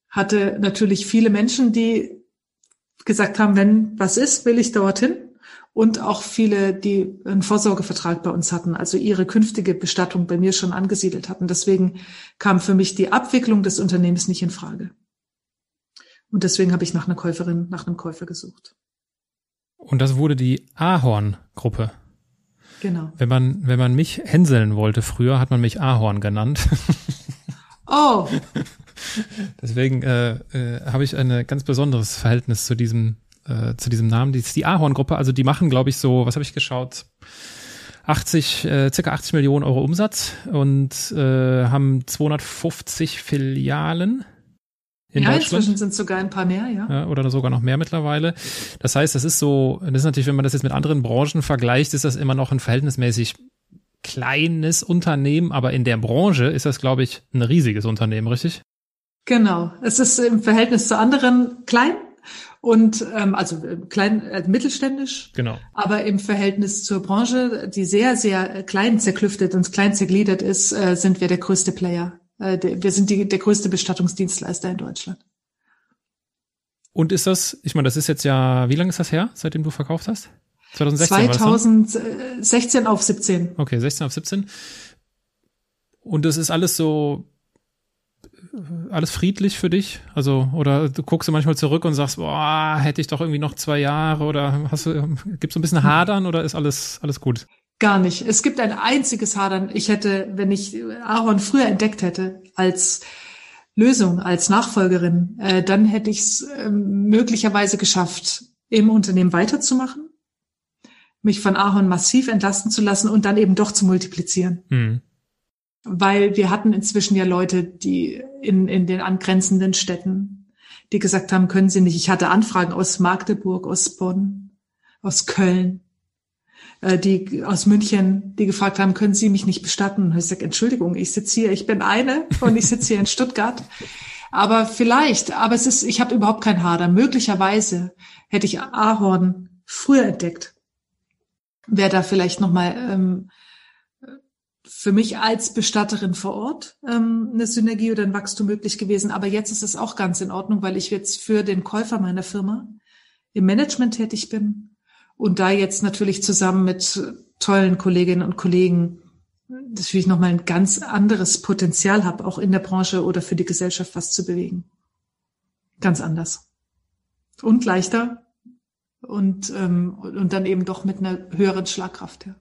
hatte natürlich viele Menschen, die gesagt haben, wenn was ist, will ich dorthin und auch viele, die einen Vorsorgevertrag bei uns hatten, also ihre künftige Bestattung bei mir schon angesiedelt hatten. Deswegen kam für mich die Abwicklung des Unternehmens nicht in Frage. Und deswegen habe ich nach einer Käuferin, nach einem Käufer gesucht. Und das wurde die Ahorn-Gruppe. Genau. Wenn man, wenn man mich hänseln wollte früher, hat man mich Ahorn genannt. [LAUGHS] Oh. Deswegen äh, äh, habe ich ein ganz besonderes Verhältnis zu diesem äh, zu diesem Namen. Die ist die Ahorn-Gruppe, also die machen, glaube ich, so, was habe ich geschaut? 80, äh, circa 80 Millionen Euro Umsatz und äh, haben 250 Filialen. In ja, inzwischen sind sogar ein paar mehr, ja. ja. Oder sogar noch mehr mittlerweile. Das heißt, das ist so, das ist natürlich, wenn man das jetzt mit anderen Branchen vergleicht, ist das immer noch ein verhältnismäßig kleines Unternehmen, aber in der Branche ist das, glaube ich, ein riesiges Unternehmen, richtig? Genau. Es ist im Verhältnis zu anderen klein, und ähm, also äh, klein, äh, mittelständisch, genau. aber im Verhältnis zur Branche, die sehr, sehr klein zerklüftet und klein zergliedert ist, äh, sind wir der größte Player. Äh, der, wir sind die, der größte Bestattungsdienstleister in Deutschland. Und ist das, ich meine, das ist jetzt ja, wie lange ist das her, seitdem du verkauft hast? 2016 2016 auf 17. Okay, 16 auf 17. Und das ist alles so alles friedlich für dich? Also, oder du guckst du manchmal zurück und sagst, boah, hätte ich doch irgendwie noch zwei Jahre oder hast du, gibt's so ein bisschen Hadern oder ist alles, alles gut? Gar nicht. Es gibt ein einziges Hadern. Ich hätte, wenn ich Aaron früher entdeckt hätte als Lösung, als Nachfolgerin, äh, dann hätte ich es äh, möglicherweise geschafft, im Unternehmen weiterzumachen, mich von Aaron massiv entlasten zu lassen und dann eben doch zu multiplizieren. Mhm weil wir hatten inzwischen ja Leute, die in, in den angrenzenden Städten, die gesagt haben, können Sie nicht. Ich hatte Anfragen aus Magdeburg, aus Bonn, aus Köln, äh, die aus München, die gefragt haben, können Sie mich nicht bestatten? Und ich sage, Entschuldigung, ich sitze hier, ich bin eine und ich sitze hier in Stuttgart. Aber vielleicht, aber es ist, ich habe überhaupt kein Hader. Möglicherweise hätte ich Ahorn früher entdeckt. Wäre da vielleicht nochmal ähm, für mich als Bestatterin vor Ort ähm, eine Synergie oder ein Wachstum möglich gewesen. Aber jetzt ist es auch ganz in Ordnung, weil ich jetzt für den Käufer meiner Firma im Management tätig bin und da jetzt natürlich zusammen mit tollen Kolleginnen und Kollegen natürlich nochmal ein ganz anderes Potenzial habe, auch in der Branche oder für die Gesellschaft was zu bewegen. Ganz anders. Und leichter und, ähm, und dann eben doch mit einer höheren Schlagkraft. Ja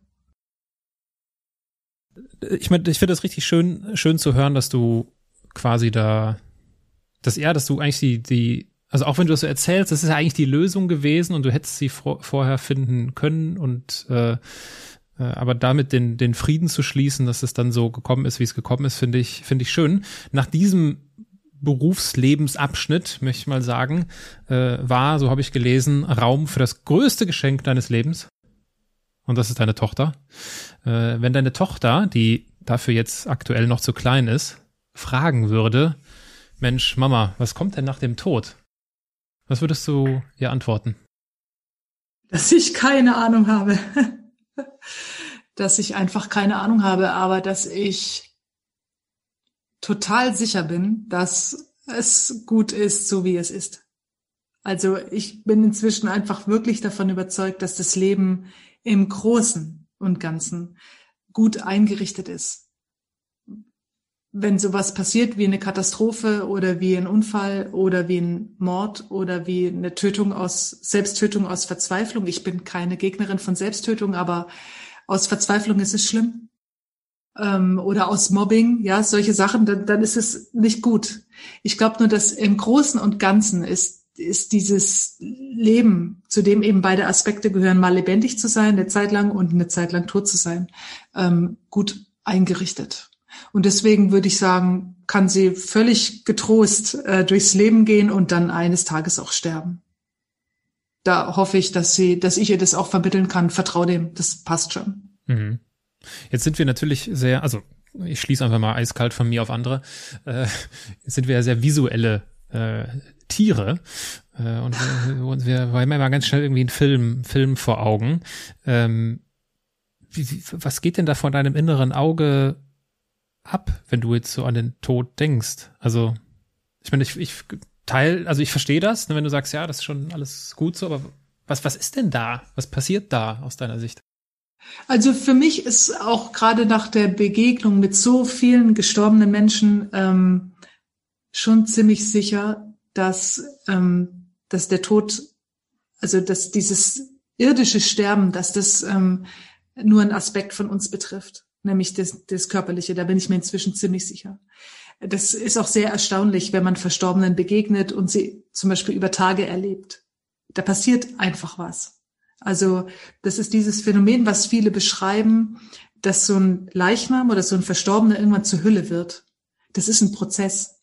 ich meine, ich finde das richtig schön, schön zu hören, dass du quasi da, dass ja, dass du eigentlich die, die, also auch wenn du das so erzählst, das ist ja eigentlich die Lösung gewesen und du hättest sie vor, vorher finden können und äh, äh, aber damit den, den Frieden zu schließen, dass es dann so gekommen ist, wie es gekommen ist, finde ich, finde ich schön. Nach diesem Berufslebensabschnitt, möchte ich mal sagen, äh, war, so habe ich gelesen, Raum für das größte Geschenk deines Lebens. Und das ist deine Tochter äh, wenn deine Tochter, die dafür jetzt aktuell noch zu klein ist, fragen würde, Mensch, Mama, was kommt denn nach dem Tod? Was würdest du ihr antworten? Dass ich keine Ahnung habe. [LAUGHS] dass ich einfach keine Ahnung habe, aber dass ich total sicher bin, dass es gut ist, so wie es ist. Also ich bin inzwischen einfach wirklich davon überzeugt, dass das Leben im Großen und Ganzen gut eingerichtet ist. Wenn sowas passiert wie eine Katastrophe oder wie ein Unfall oder wie ein Mord oder wie eine Tötung aus Selbsttötung aus Verzweiflung. Ich bin keine Gegnerin von Selbsttötung, aber aus Verzweiflung ist es schlimm. Ähm, oder aus Mobbing, ja, solche Sachen, dann, dann ist es nicht gut. Ich glaube nur, dass im Großen und Ganzen ist ist dieses Leben, zu dem eben beide Aspekte gehören, mal lebendig zu sein, eine Zeit lang und eine Zeit lang tot zu sein, ähm, gut eingerichtet. Und deswegen würde ich sagen, kann sie völlig getrost äh, durchs Leben gehen und dann eines Tages auch sterben. Da hoffe ich, dass sie, dass ich ihr das auch vermitteln kann. Vertrau dem, das passt schon. Mhm. Jetzt sind wir natürlich sehr, also ich schließe einfach mal eiskalt von mir auf andere. Äh, jetzt sind wir ja sehr visuelle äh, Tiere. Äh, und wir, wir, haben immer ganz schnell irgendwie einen Film, Film vor Augen. Ähm, wie, wie, was geht denn da von deinem inneren Auge ab, wenn du jetzt so an den Tod denkst? Also, ich meine, ich, ich teil, also ich verstehe das, ne, wenn du sagst, ja, das ist schon alles gut so, aber was, was ist denn da? Was passiert da aus deiner Sicht? Also für mich ist auch gerade nach der Begegnung mit so vielen gestorbenen Menschen ähm, schon ziemlich sicher, dass, ähm, dass der Tod, also dass dieses irdische Sterben, dass das ähm, nur ein Aspekt von uns betrifft, nämlich das, das Körperliche. Da bin ich mir inzwischen ziemlich sicher. Das ist auch sehr erstaunlich, wenn man Verstorbenen begegnet und sie zum Beispiel über Tage erlebt. Da passiert einfach was. Also das ist dieses Phänomen, was viele beschreiben, dass so ein Leichnam oder so ein Verstorbener irgendwann zur Hülle wird. Das ist ein Prozess.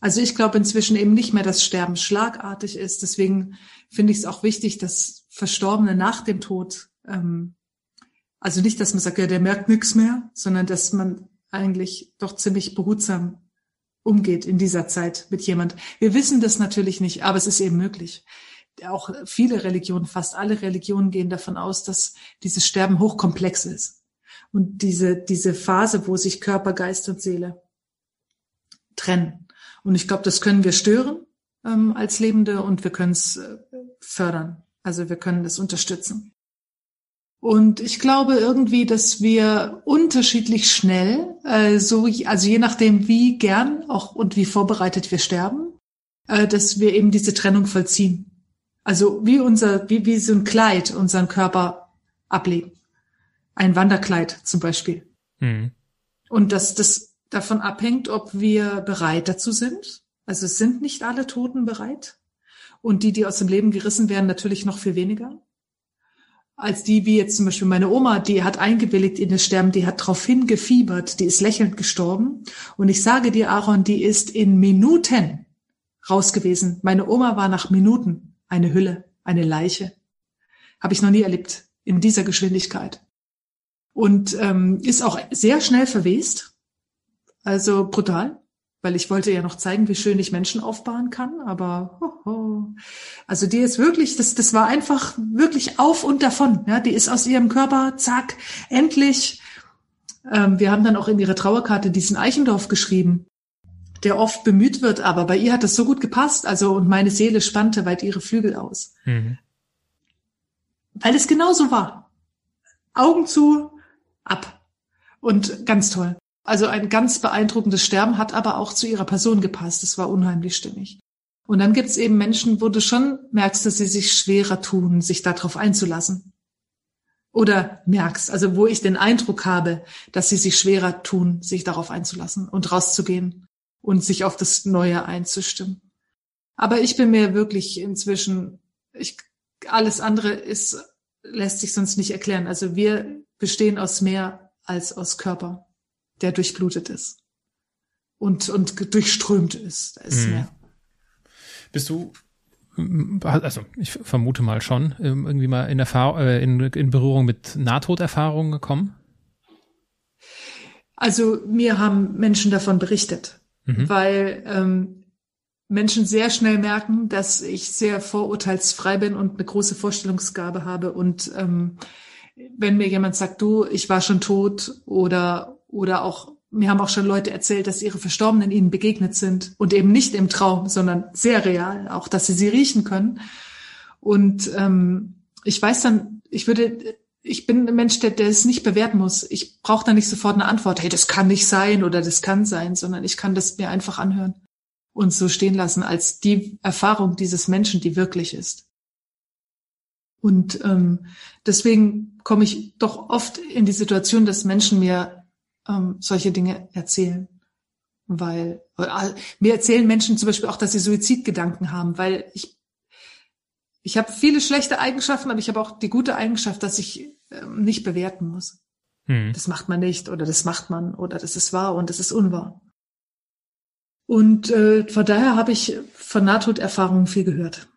Also ich glaube inzwischen eben nicht mehr, dass Sterben schlagartig ist. Deswegen finde ich es auch wichtig, dass Verstorbene nach dem Tod, ähm, also nicht, dass man sagt, ja, der merkt nichts mehr, sondern dass man eigentlich doch ziemlich behutsam umgeht in dieser Zeit mit jemand. Wir wissen das natürlich nicht, aber es ist eben möglich. Auch viele Religionen, fast alle Religionen gehen davon aus, dass dieses Sterben hochkomplex ist. Und diese, diese Phase, wo sich Körper, Geist und Seele trennen. Und ich glaube, das können wir stören ähm, als Lebende und wir können es äh, fördern. Also wir können das unterstützen. Und ich glaube irgendwie, dass wir unterschiedlich schnell, äh, so, also je nachdem, wie gern auch und wie vorbereitet wir sterben, äh, dass wir eben diese Trennung vollziehen. Also wie unser, wie, wie so ein Kleid unseren Körper ablegen. Ein Wanderkleid zum Beispiel. Mhm. Und dass das davon abhängt, ob wir bereit dazu sind. Also es sind nicht alle Toten bereit. Und die, die aus dem Leben gerissen werden, natürlich noch viel weniger. Als die, wie jetzt zum Beispiel meine Oma, die hat eingewilligt in das Sterben, die hat darauf hingefiebert, die ist lächelnd gestorben. Und ich sage dir, Aaron, die ist in Minuten raus gewesen. Meine Oma war nach Minuten eine Hülle, eine Leiche. Habe ich noch nie erlebt in dieser Geschwindigkeit. Und ähm, ist auch sehr schnell verwest. Also brutal, weil ich wollte ja noch zeigen, wie schön ich Menschen aufbauen kann, aber ho, ho. also die ist wirklich, das, das war einfach wirklich auf und davon. Ja, die ist aus ihrem Körper, zack, endlich. Ähm, wir haben dann auch in ihre Trauerkarte diesen Eichendorf geschrieben, der oft bemüht wird, aber bei ihr hat das so gut gepasst. Also und meine Seele spannte weit ihre Flügel aus, mhm. weil es genauso war. Augen zu, ab und ganz toll. Also ein ganz beeindruckendes Sterben hat aber auch zu ihrer Person gepasst. Es war unheimlich stimmig. Und dann gibt's eben Menschen, wo du schon merkst, dass sie sich schwerer tun, sich darauf einzulassen. Oder merkst, also wo ich den Eindruck habe, dass sie sich schwerer tun, sich darauf einzulassen und rauszugehen und sich auf das Neue einzustimmen. Aber ich bin mir wirklich inzwischen, ich, alles andere ist, lässt sich sonst nicht erklären. Also wir bestehen aus mehr als aus Körper der durchblutet ist und, und durchströmt ist. Da ist mhm. mehr. Bist du, also ich vermute mal schon, ähm, irgendwie mal in, Erfahrung, äh, in, in Berührung mit Nahtoderfahrungen gekommen? Also mir haben Menschen davon berichtet, mhm. weil ähm, Menschen sehr schnell merken, dass ich sehr vorurteilsfrei bin und eine große Vorstellungsgabe habe. Und ähm, wenn mir jemand sagt, du, ich war schon tot oder oder auch mir haben auch schon Leute erzählt, dass ihre Verstorbenen ihnen begegnet sind und eben nicht im Traum, sondern sehr real, auch dass sie sie riechen können. Und ähm, ich weiß dann, ich würde, ich bin ein Mensch, der, der es nicht bewerten muss. Ich brauche da nicht sofort eine Antwort, hey, das kann nicht sein oder das kann sein, sondern ich kann das mir einfach anhören und so stehen lassen als die Erfahrung dieses Menschen, die wirklich ist. Und ähm, deswegen komme ich doch oft in die Situation, dass Menschen mir ähm, solche Dinge erzählen. Weil äh, mir erzählen Menschen zum Beispiel auch, dass sie Suizidgedanken haben, weil ich ich habe viele schlechte Eigenschaften, aber ich habe auch die gute Eigenschaft, dass ich ähm, nicht bewerten muss. Hm. Das macht man nicht oder das macht man oder das ist wahr und das ist unwahr. Und äh, von daher habe ich von Nahtoderfahrungen viel gehört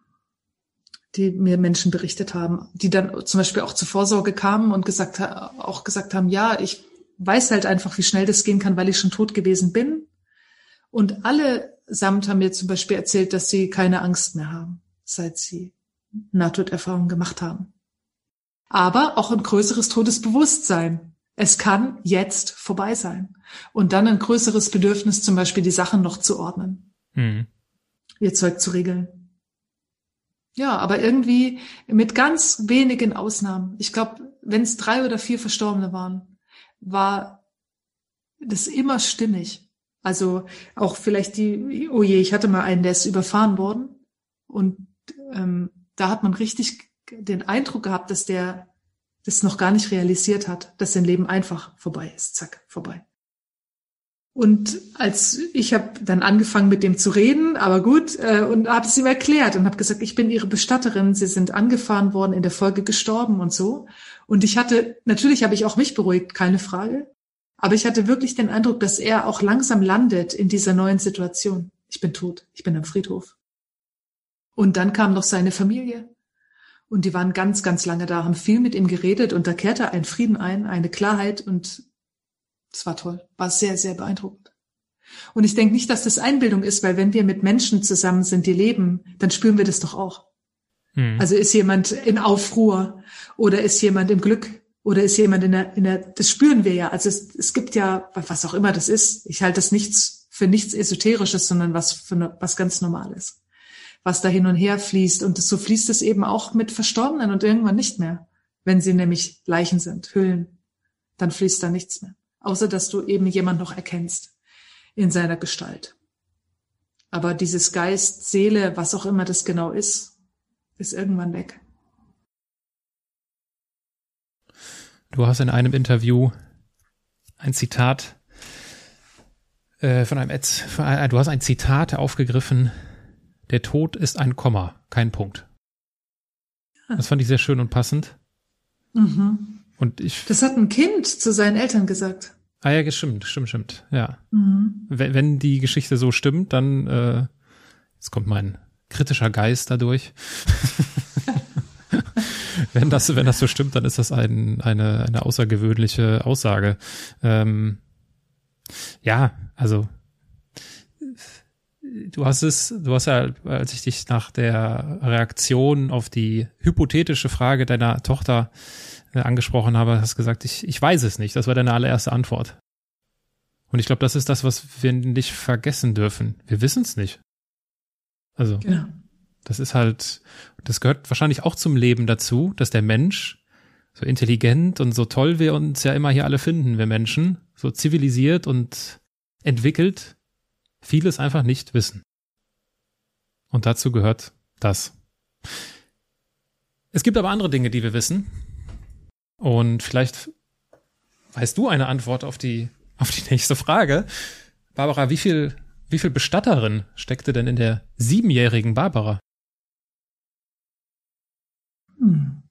die mir Menschen berichtet haben, die dann zum Beispiel auch zur Vorsorge kamen und gesagt, auch gesagt haben, ja, ich weiß halt einfach, wie schnell das gehen kann, weil ich schon tot gewesen bin. Und alle samt haben mir zum Beispiel erzählt, dass sie keine Angst mehr haben, seit sie Nahtoderfahrungen gemacht haben. Aber auch ein größeres Todesbewusstsein. Es kann jetzt vorbei sein. Und dann ein größeres Bedürfnis, zum Beispiel die Sachen noch zu ordnen. Mhm. Ihr Zeug zu regeln. Ja, aber irgendwie mit ganz wenigen Ausnahmen. Ich glaube, wenn es drei oder vier Verstorbene waren, war das immer stimmig. Also auch vielleicht die, oh je, ich hatte mal einen, der ist überfahren worden. Und ähm, da hat man richtig den Eindruck gehabt, dass der das noch gar nicht realisiert hat, dass sein Leben einfach vorbei ist. Zack, vorbei. Und als ich habe dann angefangen mit dem zu reden, aber gut, äh, und habe es ihm erklärt und habe gesagt, ich bin Ihre Bestatterin, Sie sind angefahren worden, in der Folge gestorben und so. Und ich hatte, natürlich habe ich auch mich beruhigt, keine Frage. Aber ich hatte wirklich den Eindruck, dass er auch langsam landet in dieser neuen Situation. Ich bin tot, ich bin am Friedhof. Und dann kam noch seine Familie. Und die waren ganz, ganz lange da, haben viel mit ihm geredet und da kehrte ein Frieden ein, eine Klarheit und das war toll, war sehr, sehr beeindruckend. Und ich denke nicht, dass das Einbildung ist, weil wenn wir mit Menschen zusammen sind, die leben, dann spüren wir das doch auch. Hm. Also ist jemand in Aufruhr oder ist jemand im Glück oder ist jemand in der, in der, das spüren wir ja. Also es, es gibt ja, was auch immer das ist. Ich halte das nichts für nichts Esoterisches, sondern was für was ganz Normales. Was da hin und her fließt. Und so fließt es eben auch mit Verstorbenen und irgendwann nicht mehr. Wenn sie nämlich Leichen sind, Hüllen, dann fließt da nichts mehr außer dass du eben jemand noch erkennst in seiner Gestalt. Aber dieses Geist, Seele, was auch immer das genau ist, ist irgendwann weg. Du hast in einem Interview ein Zitat äh, von einem ein, du hast ein Zitat aufgegriffen. Der Tod ist ein Komma, kein Punkt. Das fand ich sehr schön und passend. Mhm. Und ich. Das hat ein Kind zu seinen Eltern gesagt. Ah ja, stimmt, stimmt, stimmt. Ja. Mhm. Wenn, wenn die Geschichte so stimmt, dann äh, jetzt kommt mein kritischer Geist dadurch. [LAUGHS] wenn das, wenn das so stimmt, dann ist das ein, eine, eine außergewöhnliche Aussage. Ähm, ja, also du hast es, du hast ja, als ich dich nach der Reaktion auf die hypothetische Frage deiner Tochter äh, angesprochen habe, hast gesagt, ich, ich weiß es nicht. Das war deine allererste Antwort. Und ich glaube, das ist das, was wir nicht vergessen dürfen. Wir wissen es nicht. Also, genau. das ist halt, das gehört wahrscheinlich auch zum Leben dazu, dass der Mensch so intelligent und so toll wir uns ja immer hier alle finden, wir Menschen, so zivilisiert und entwickelt, vieles einfach nicht wissen. Und dazu gehört das. Es gibt aber andere Dinge, die wir wissen, und vielleicht weißt du eine Antwort auf die, auf die nächste Frage. Barbara, wie viel, wie viel Bestatterin steckte denn in der siebenjährigen Barbara? Hm.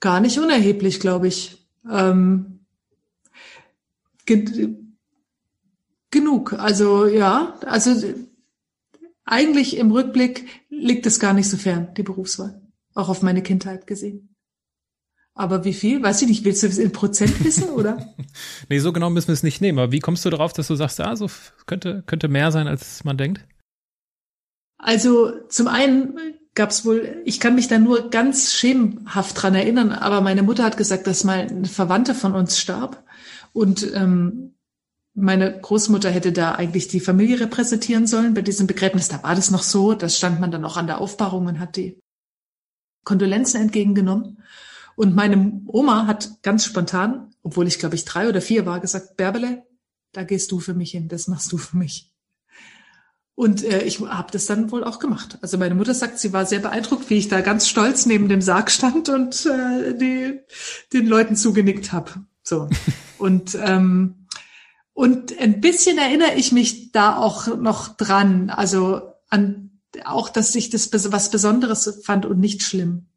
Gar nicht unerheblich, glaube ich. Ähm, ge genug. Also ja, also eigentlich im Rückblick liegt es gar nicht so fern, die Berufswahl. Auch auf meine Kindheit gesehen. Aber wie viel? Weiß ich nicht. Willst du es in Prozent wissen, oder? [LAUGHS] nee, so genau müssen wir es nicht nehmen. Aber wie kommst du darauf, dass du sagst, ah, so könnte, könnte mehr sein, als man denkt? Also zum einen gab es wohl, ich kann mich da nur ganz schemenhaft dran erinnern, aber meine Mutter hat gesagt, dass mal eine Verwandte von uns starb. Und ähm, meine Großmutter hätte da eigentlich die Familie repräsentieren sollen bei diesem Begräbnis. Da war das noch so, da stand man dann auch an der Aufbahrung und hat die Kondolenzen entgegengenommen. Und meine Oma hat ganz spontan, obwohl ich glaube ich drei oder vier war, gesagt, Bärbele, da gehst du für mich hin, das machst du für mich. Und äh, ich habe das dann wohl auch gemacht. Also meine Mutter sagt, sie war sehr beeindruckt, wie ich da ganz stolz neben dem Sarg stand und äh, die, den Leuten zugenickt habe. So. [LAUGHS] und ähm, und ein bisschen erinnere ich mich da auch noch dran, also an auch, dass ich das was Besonderes fand und nicht schlimm.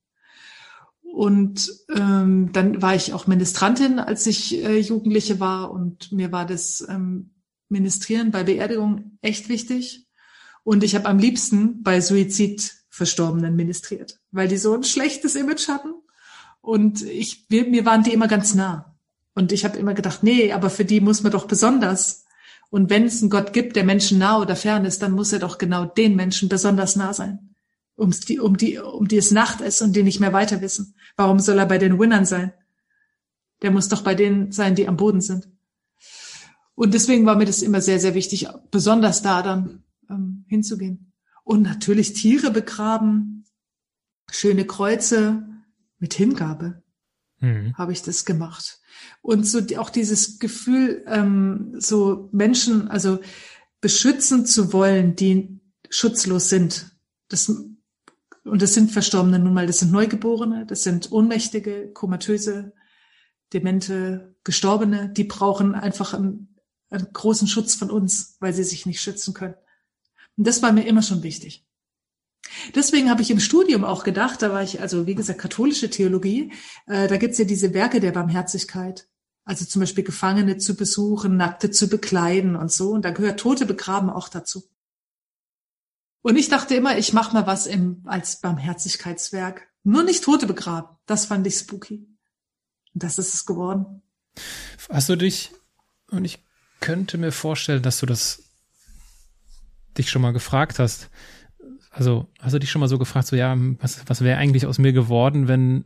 Und ähm, dann war ich auch Ministrantin, als ich äh, Jugendliche war, und mir war das ähm, Ministrieren bei Beerdigung echt wichtig. Und ich habe am liebsten bei Suizidverstorbenen ministriert, weil die so ein schlechtes Image hatten. Und ich, mir, mir waren die immer ganz nah. Und ich habe immer gedacht, nee, aber für die muss man doch besonders. Und wenn es einen Gott gibt, der Menschen nah oder fern ist, dann muss er doch genau den Menschen besonders nah sein. Um's die, um die, um die es Nacht ist und die nicht mehr weiter wissen. Warum soll er bei den Winnern sein? Der muss doch bei denen sein, die am Boden sind. Und deswegen war mir das immer sehr, sehr wichtig, besonders da dann ähm, hinzugehen. Und natürlich Tiere begraben, schöne Kreuze mit Hingabe mhm. habe ich das gemacht. Und so auch dieses Gefühl, ähm, so Menschen, also beschützen zu wollen, die schutzlos sind. Das, und das sind Verstorbene nun mal, das sind Neugeborene, das sind Ohnmächtige, komatöse, demente, Gestorbene, die brauchen einfach einen, einen großen Schutz von uns, weil sie sich nicht schützen können. Und das war mir immer schon wichtig. Deswegen habe ich im Studium auch gedacht, da war ich, also wie gesagt, katholische Theologie, äh, da gibt's ja diese Werke der Barmherzigkeit. Also zum Beispiel Gefangene zu besuchen, Nackte zu bekleiden und so. Und da gehört Tote begraben auch dazu. Und ich dachte immer, ich mache mal was im, als Barmherzigkeitswerk. Nur nicht Tote begraben. Das fand ich spooky. Und das ist es geworden. Hast du dich, und ich könnte mir vorstellen, dass du das dich schon mal gefragt hast. Also hast du dich schon mal so gefragt, so ja, was, was wäre eigentlich aus mir geworden, wenn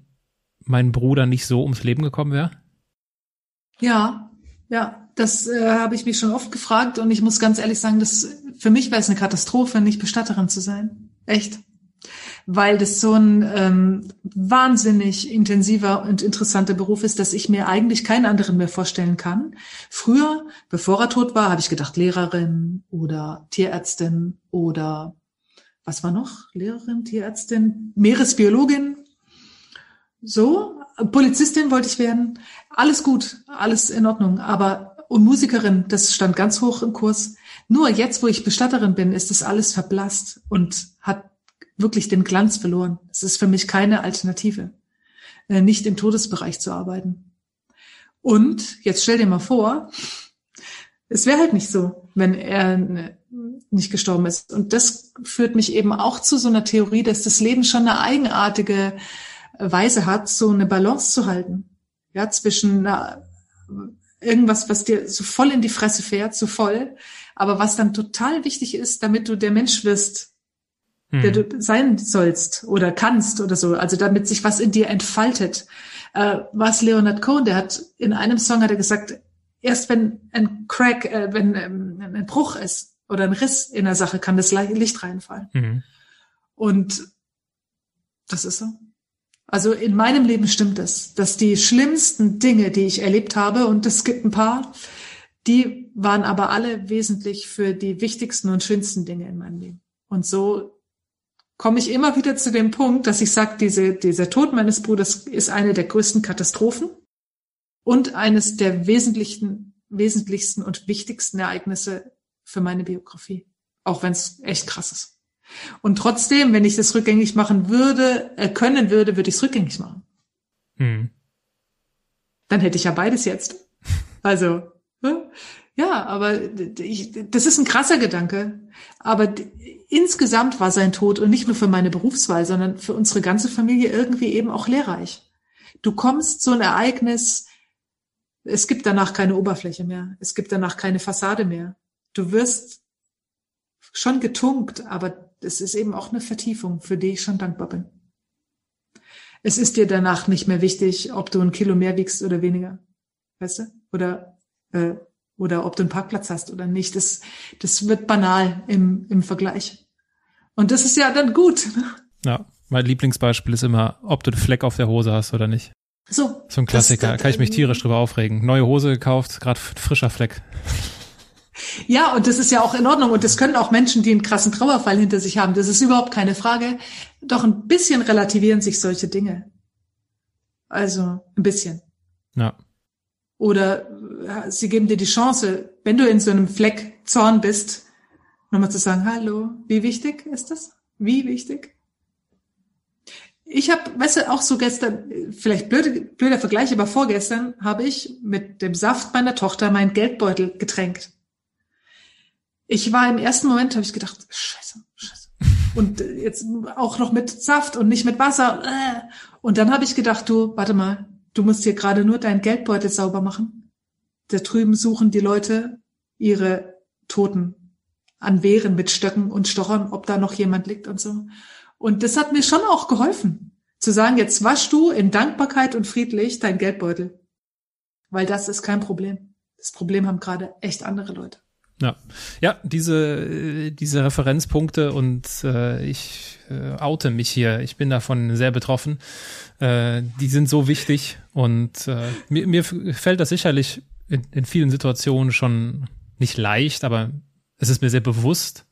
mein Bruder nicht so ums Leben gekommen wäre? Ja, ja, das äh, habe ich mich schon oft gefragt und ich muss ganz ehrlich sagen, dass für mich wäre es eine Katastrophe, nicht Bestatterin zu sein. Echt weil das so ein ähm, wahnsinnig intensiver und interessanter Beruf ist, dass ich mir eigentlich keinen anderen mehr vorstellen kann. Früher, bevor er tot war, habe ich gedacht Lehrerin oder Tierärztin oder was war noch? Lehrerin, Tierärztin, Meeresbiologin. So, Polizistin wollte ich werden. Alles gut, alles in Ordnung. Aber und Musikerin, das stand ganz hoch im Kurs. Nur jetzt, wo ich Bestatterin bin, ist das alles verblasst und hat wirklich den Glanz verloren. Es ist für mich keine Alternative, äh, nicht im Todesbereich zu arbeiten. Und jetzt stell dir mal vor, es wäre halt nicht so, wenn er ne, nicht gestorben ist. Und das führt mich eben auch zu so einer Theorie, dass das Leben schon eine eigenartige Weise hat, so eine Balance zu halten. Ja, zwischen einer, irgendwas, was dir so voll in die Fresse fährt, so voll, aber was dann total wichtig ist, damit du der Mensch wirst, der du hm. sein sollst oder kannst oder so. Also damit sich was in dir entfaltet. Äh, was Leonard Cohen, der hat in einem Song hat er gesagt, erst wenn ein Crack, äh, wenn ähm, ein Bruch ist oder ein Riss in der Sache, kann das Licht reinfallen. Mhm. Und das ist so. Also in meinem Leben stimmt es, dass die schlimmsten Dinge, die ich erlebt habe, und es gibt ein paar, die waren aber alle wesentlich für die wichtigsten und schönsten Dinge in meinem Leben. Und so komme ich immer wieder zu dem Punkt, dass ich sage, diese, dieser Tod meines Bruders ist eine der größten Katastrophen und eines der wesentlichen, wesentlichsten und wichtigsten Ereignisse für meine Biografie. Auch wenn es echt krass ist. Und trotzdem, wenn ich das rückgängig machen würde, äh, können würde, würde ich es rückgängig machen. Hm. Dann hätte ich ja beides jetzt. Also, ne? ja, aber ich, das ist ein krasser Gedanke. Aber insgesamt war sein Tod und nicht nur für meine Berufswahl, sondern für unsere ganze Familie irgendwie eben auch lehrreich. Du kommst so ein Ereignis, es gibt danach keine Oberfläche mehr, es gibt danach keine Fassade mehr. Du wirst schon getunkt, aber es ist eben auch eine Vertiefung, für die ich schon dankbar bin. Es ist dir danach nicht mehr wichtig, ob du ein Kilo mehr wiegst oder weniger. Weißt du? Oder äh, oder ob du einen Parkplatz hast oder nicht. Das, das wird banal im, im Vergleich. Und das ist ja dann gut. Ja, mein Lieblingsbeispiel ist immer, ob du den Fleck auf der Hose hast oder nicht. So. So ein Klassiker. Das, Kann ich mich tierisch drüber aufregen. Neue Hose gekauft, gerade frischer Fleck. Ja, und das ist ja auch in Ordnung. Und das können auch Menschen, die einen krassen Trauerfall hinter sich haben. Das ist überhaupt keine Frage. Doch ein bisschen relativieren sich solche Dinge. Also ein bisschen. Ja. Oder sie geben dir die Chance, wenn du in so einem Fleck Zorn bist, nochmal zu sagen, hallo, wie wichtig ist das? Wie wichtig? Ich habe, weißt du, auch so gestern, vielleicht blöde, blöder Vergleich, aber vorgestern habe ich mit dem Saft meiner Tochter meinen Geldbeutel getränkt. Ich war im ersten Moment, habe ich gedacht, scheiße, scheiße. Und jetzt auch noch mit Saft und nicht mit Wasser. Und dann habe ich gedacht, du, warte mal, du musst hier gerade nur deinen Geldbeutel sauber machen. Da drüben suchen die Leute ihre Toten an Wehren mit Stöcken und Stochern, ob da noch jemand liegt und so. Und das hat mir schon auch geholfen, zu sagen, jetzt wasch du in Dankbarkeit und friedlich dein Geldbeutel. Weil das ist kein Problem. Das Problem haben gerade echt andere Leute. Ja, ja, diese diese Referenzpunkte und äh, ich äh, oute mich hier. Ich bin davon sehr betroffen. Äh, die sind so wichtig und äh, mir, mir fällt das sicherlich in, in vielen Situationen schon nicht leicht, aber es ist mir sehr bewusst,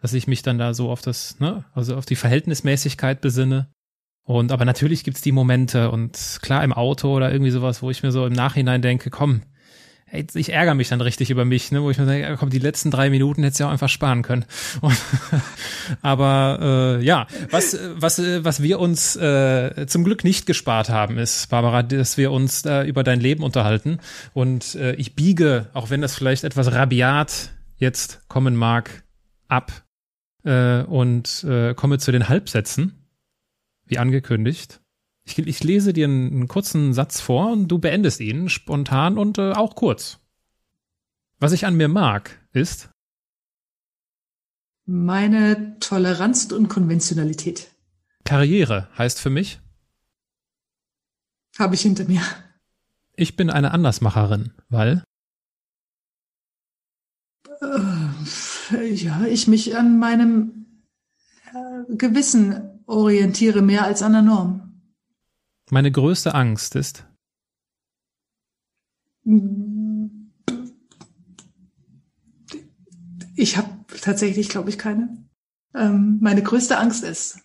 dass ich mich dann da so auf das, ne, also auf die Verhältnismäßigkeit besinne. Und aber natürlich gibt's die Momente und klar im Auto oder irgendwie sowas, wo ich mir so im Nachhinein denke, komm, ich ärgere mich dann richtig über mich, ne, wo ich mir denke, komm, die letzten drei Minuten hättest du ja auch einfach sparen können. [LAUGHS] Und, aber äh, ja, was, was, was wir uns äh, zum Glück nicht gespart haben, ist, Barbara, dass wir uns äh, über dein Leben unterhalten. Und äh, ich biege, auch wenn das vielleicht etwas rabiat jetzt kommen mag, ab äh, und äh, komme zu den Halbsätzen, wie angekündigt. Ich, ich lese dir einen, einen, kurzen Satz vor und du beendest ihn spontan und äh, auch kurz. Was ich an mir mag, ist meine Toleranz und Konventionalität. Karriere heißt für mich habe ich hinter mir. Ich bin eine Andersmacherin, weil äh, ja, ich mich an meinem äh, Gewissen orientiere mehr als an der Norm. Meine größte Angst ist? Ich habe tatsächlich, glaube ich, keine. Ähm, meine größte Angst ist.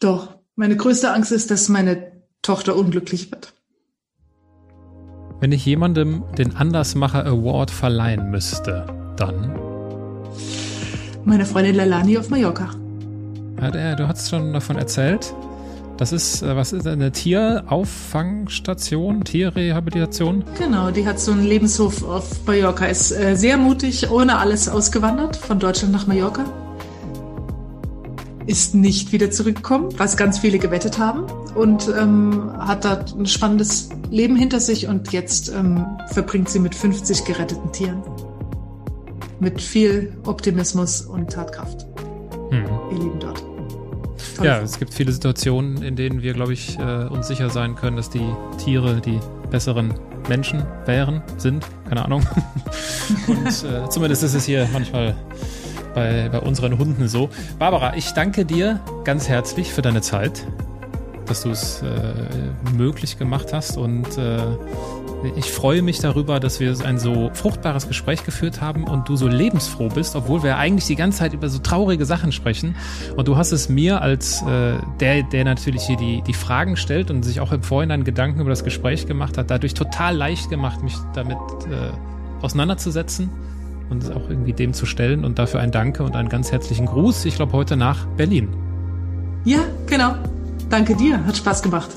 Doch, meine größte Angst ist, dass meine Tochter unglücklich wird. Wenn ich jemandem den Andersmacher Award verleihen müsste, dann? Meine Freundin Lalani auf Mallorca. Ja, du hast schon davon erzählt. Das ist, äh, was ist eine Tierauffangstation, Tierrehabilitation? Genau, die hat so einen Lebenshof auf Mallorca. Ist äh, sehr mutig, ohne alles ausgewandert, von Deutschland nach Mallorca. Ist nicht wieder zurückgekommen, was ganz viele gewettet haben. Und ähm, hat da ein spannendes Leben hinter sich und jetzt ähm, verbringt sie mit 50 geretteten Tieren. Mit viel Optimismus und Tatkraft. Hm. Ihr Lieben dort. Ja, es gibt viele Situationen, in denen wir, glaube ich, äh, uns sicher sein können, dass die Tiere die besseren Menschen wären, sind, keine Ahnung. [LAUGHS] Und äh, zumindest ist es hier manchmal bei, bei unseren Hunden so. Barbara, ich danke dir ganz herzlich für deine Zeit, dass du es äh, möglich gemacht hast und äh, ich freue mich darüber, dass wir ein so fruchtbares Gespräch geführt haben und du so lebensfroh bist, obwohl wir eigentlich die ganze Zeit über so traurige Sachen sprechen. Und du hast es mir als äh, der, der natürlich hier die, die Fragen stellt und sich auch im Vorhinein Gedanken über das Gespräch gemacht hat, dadurch total leicht gemacht, mich damit äh, auseinanderzusetzen und auch irgendwie dem zu stellen. Und dafür ein Danke und einen ganz herzlichen Gruß. Ich glaube heute nach Berlin. Ja, genau. Danke dir. Hat Spaß gemacht.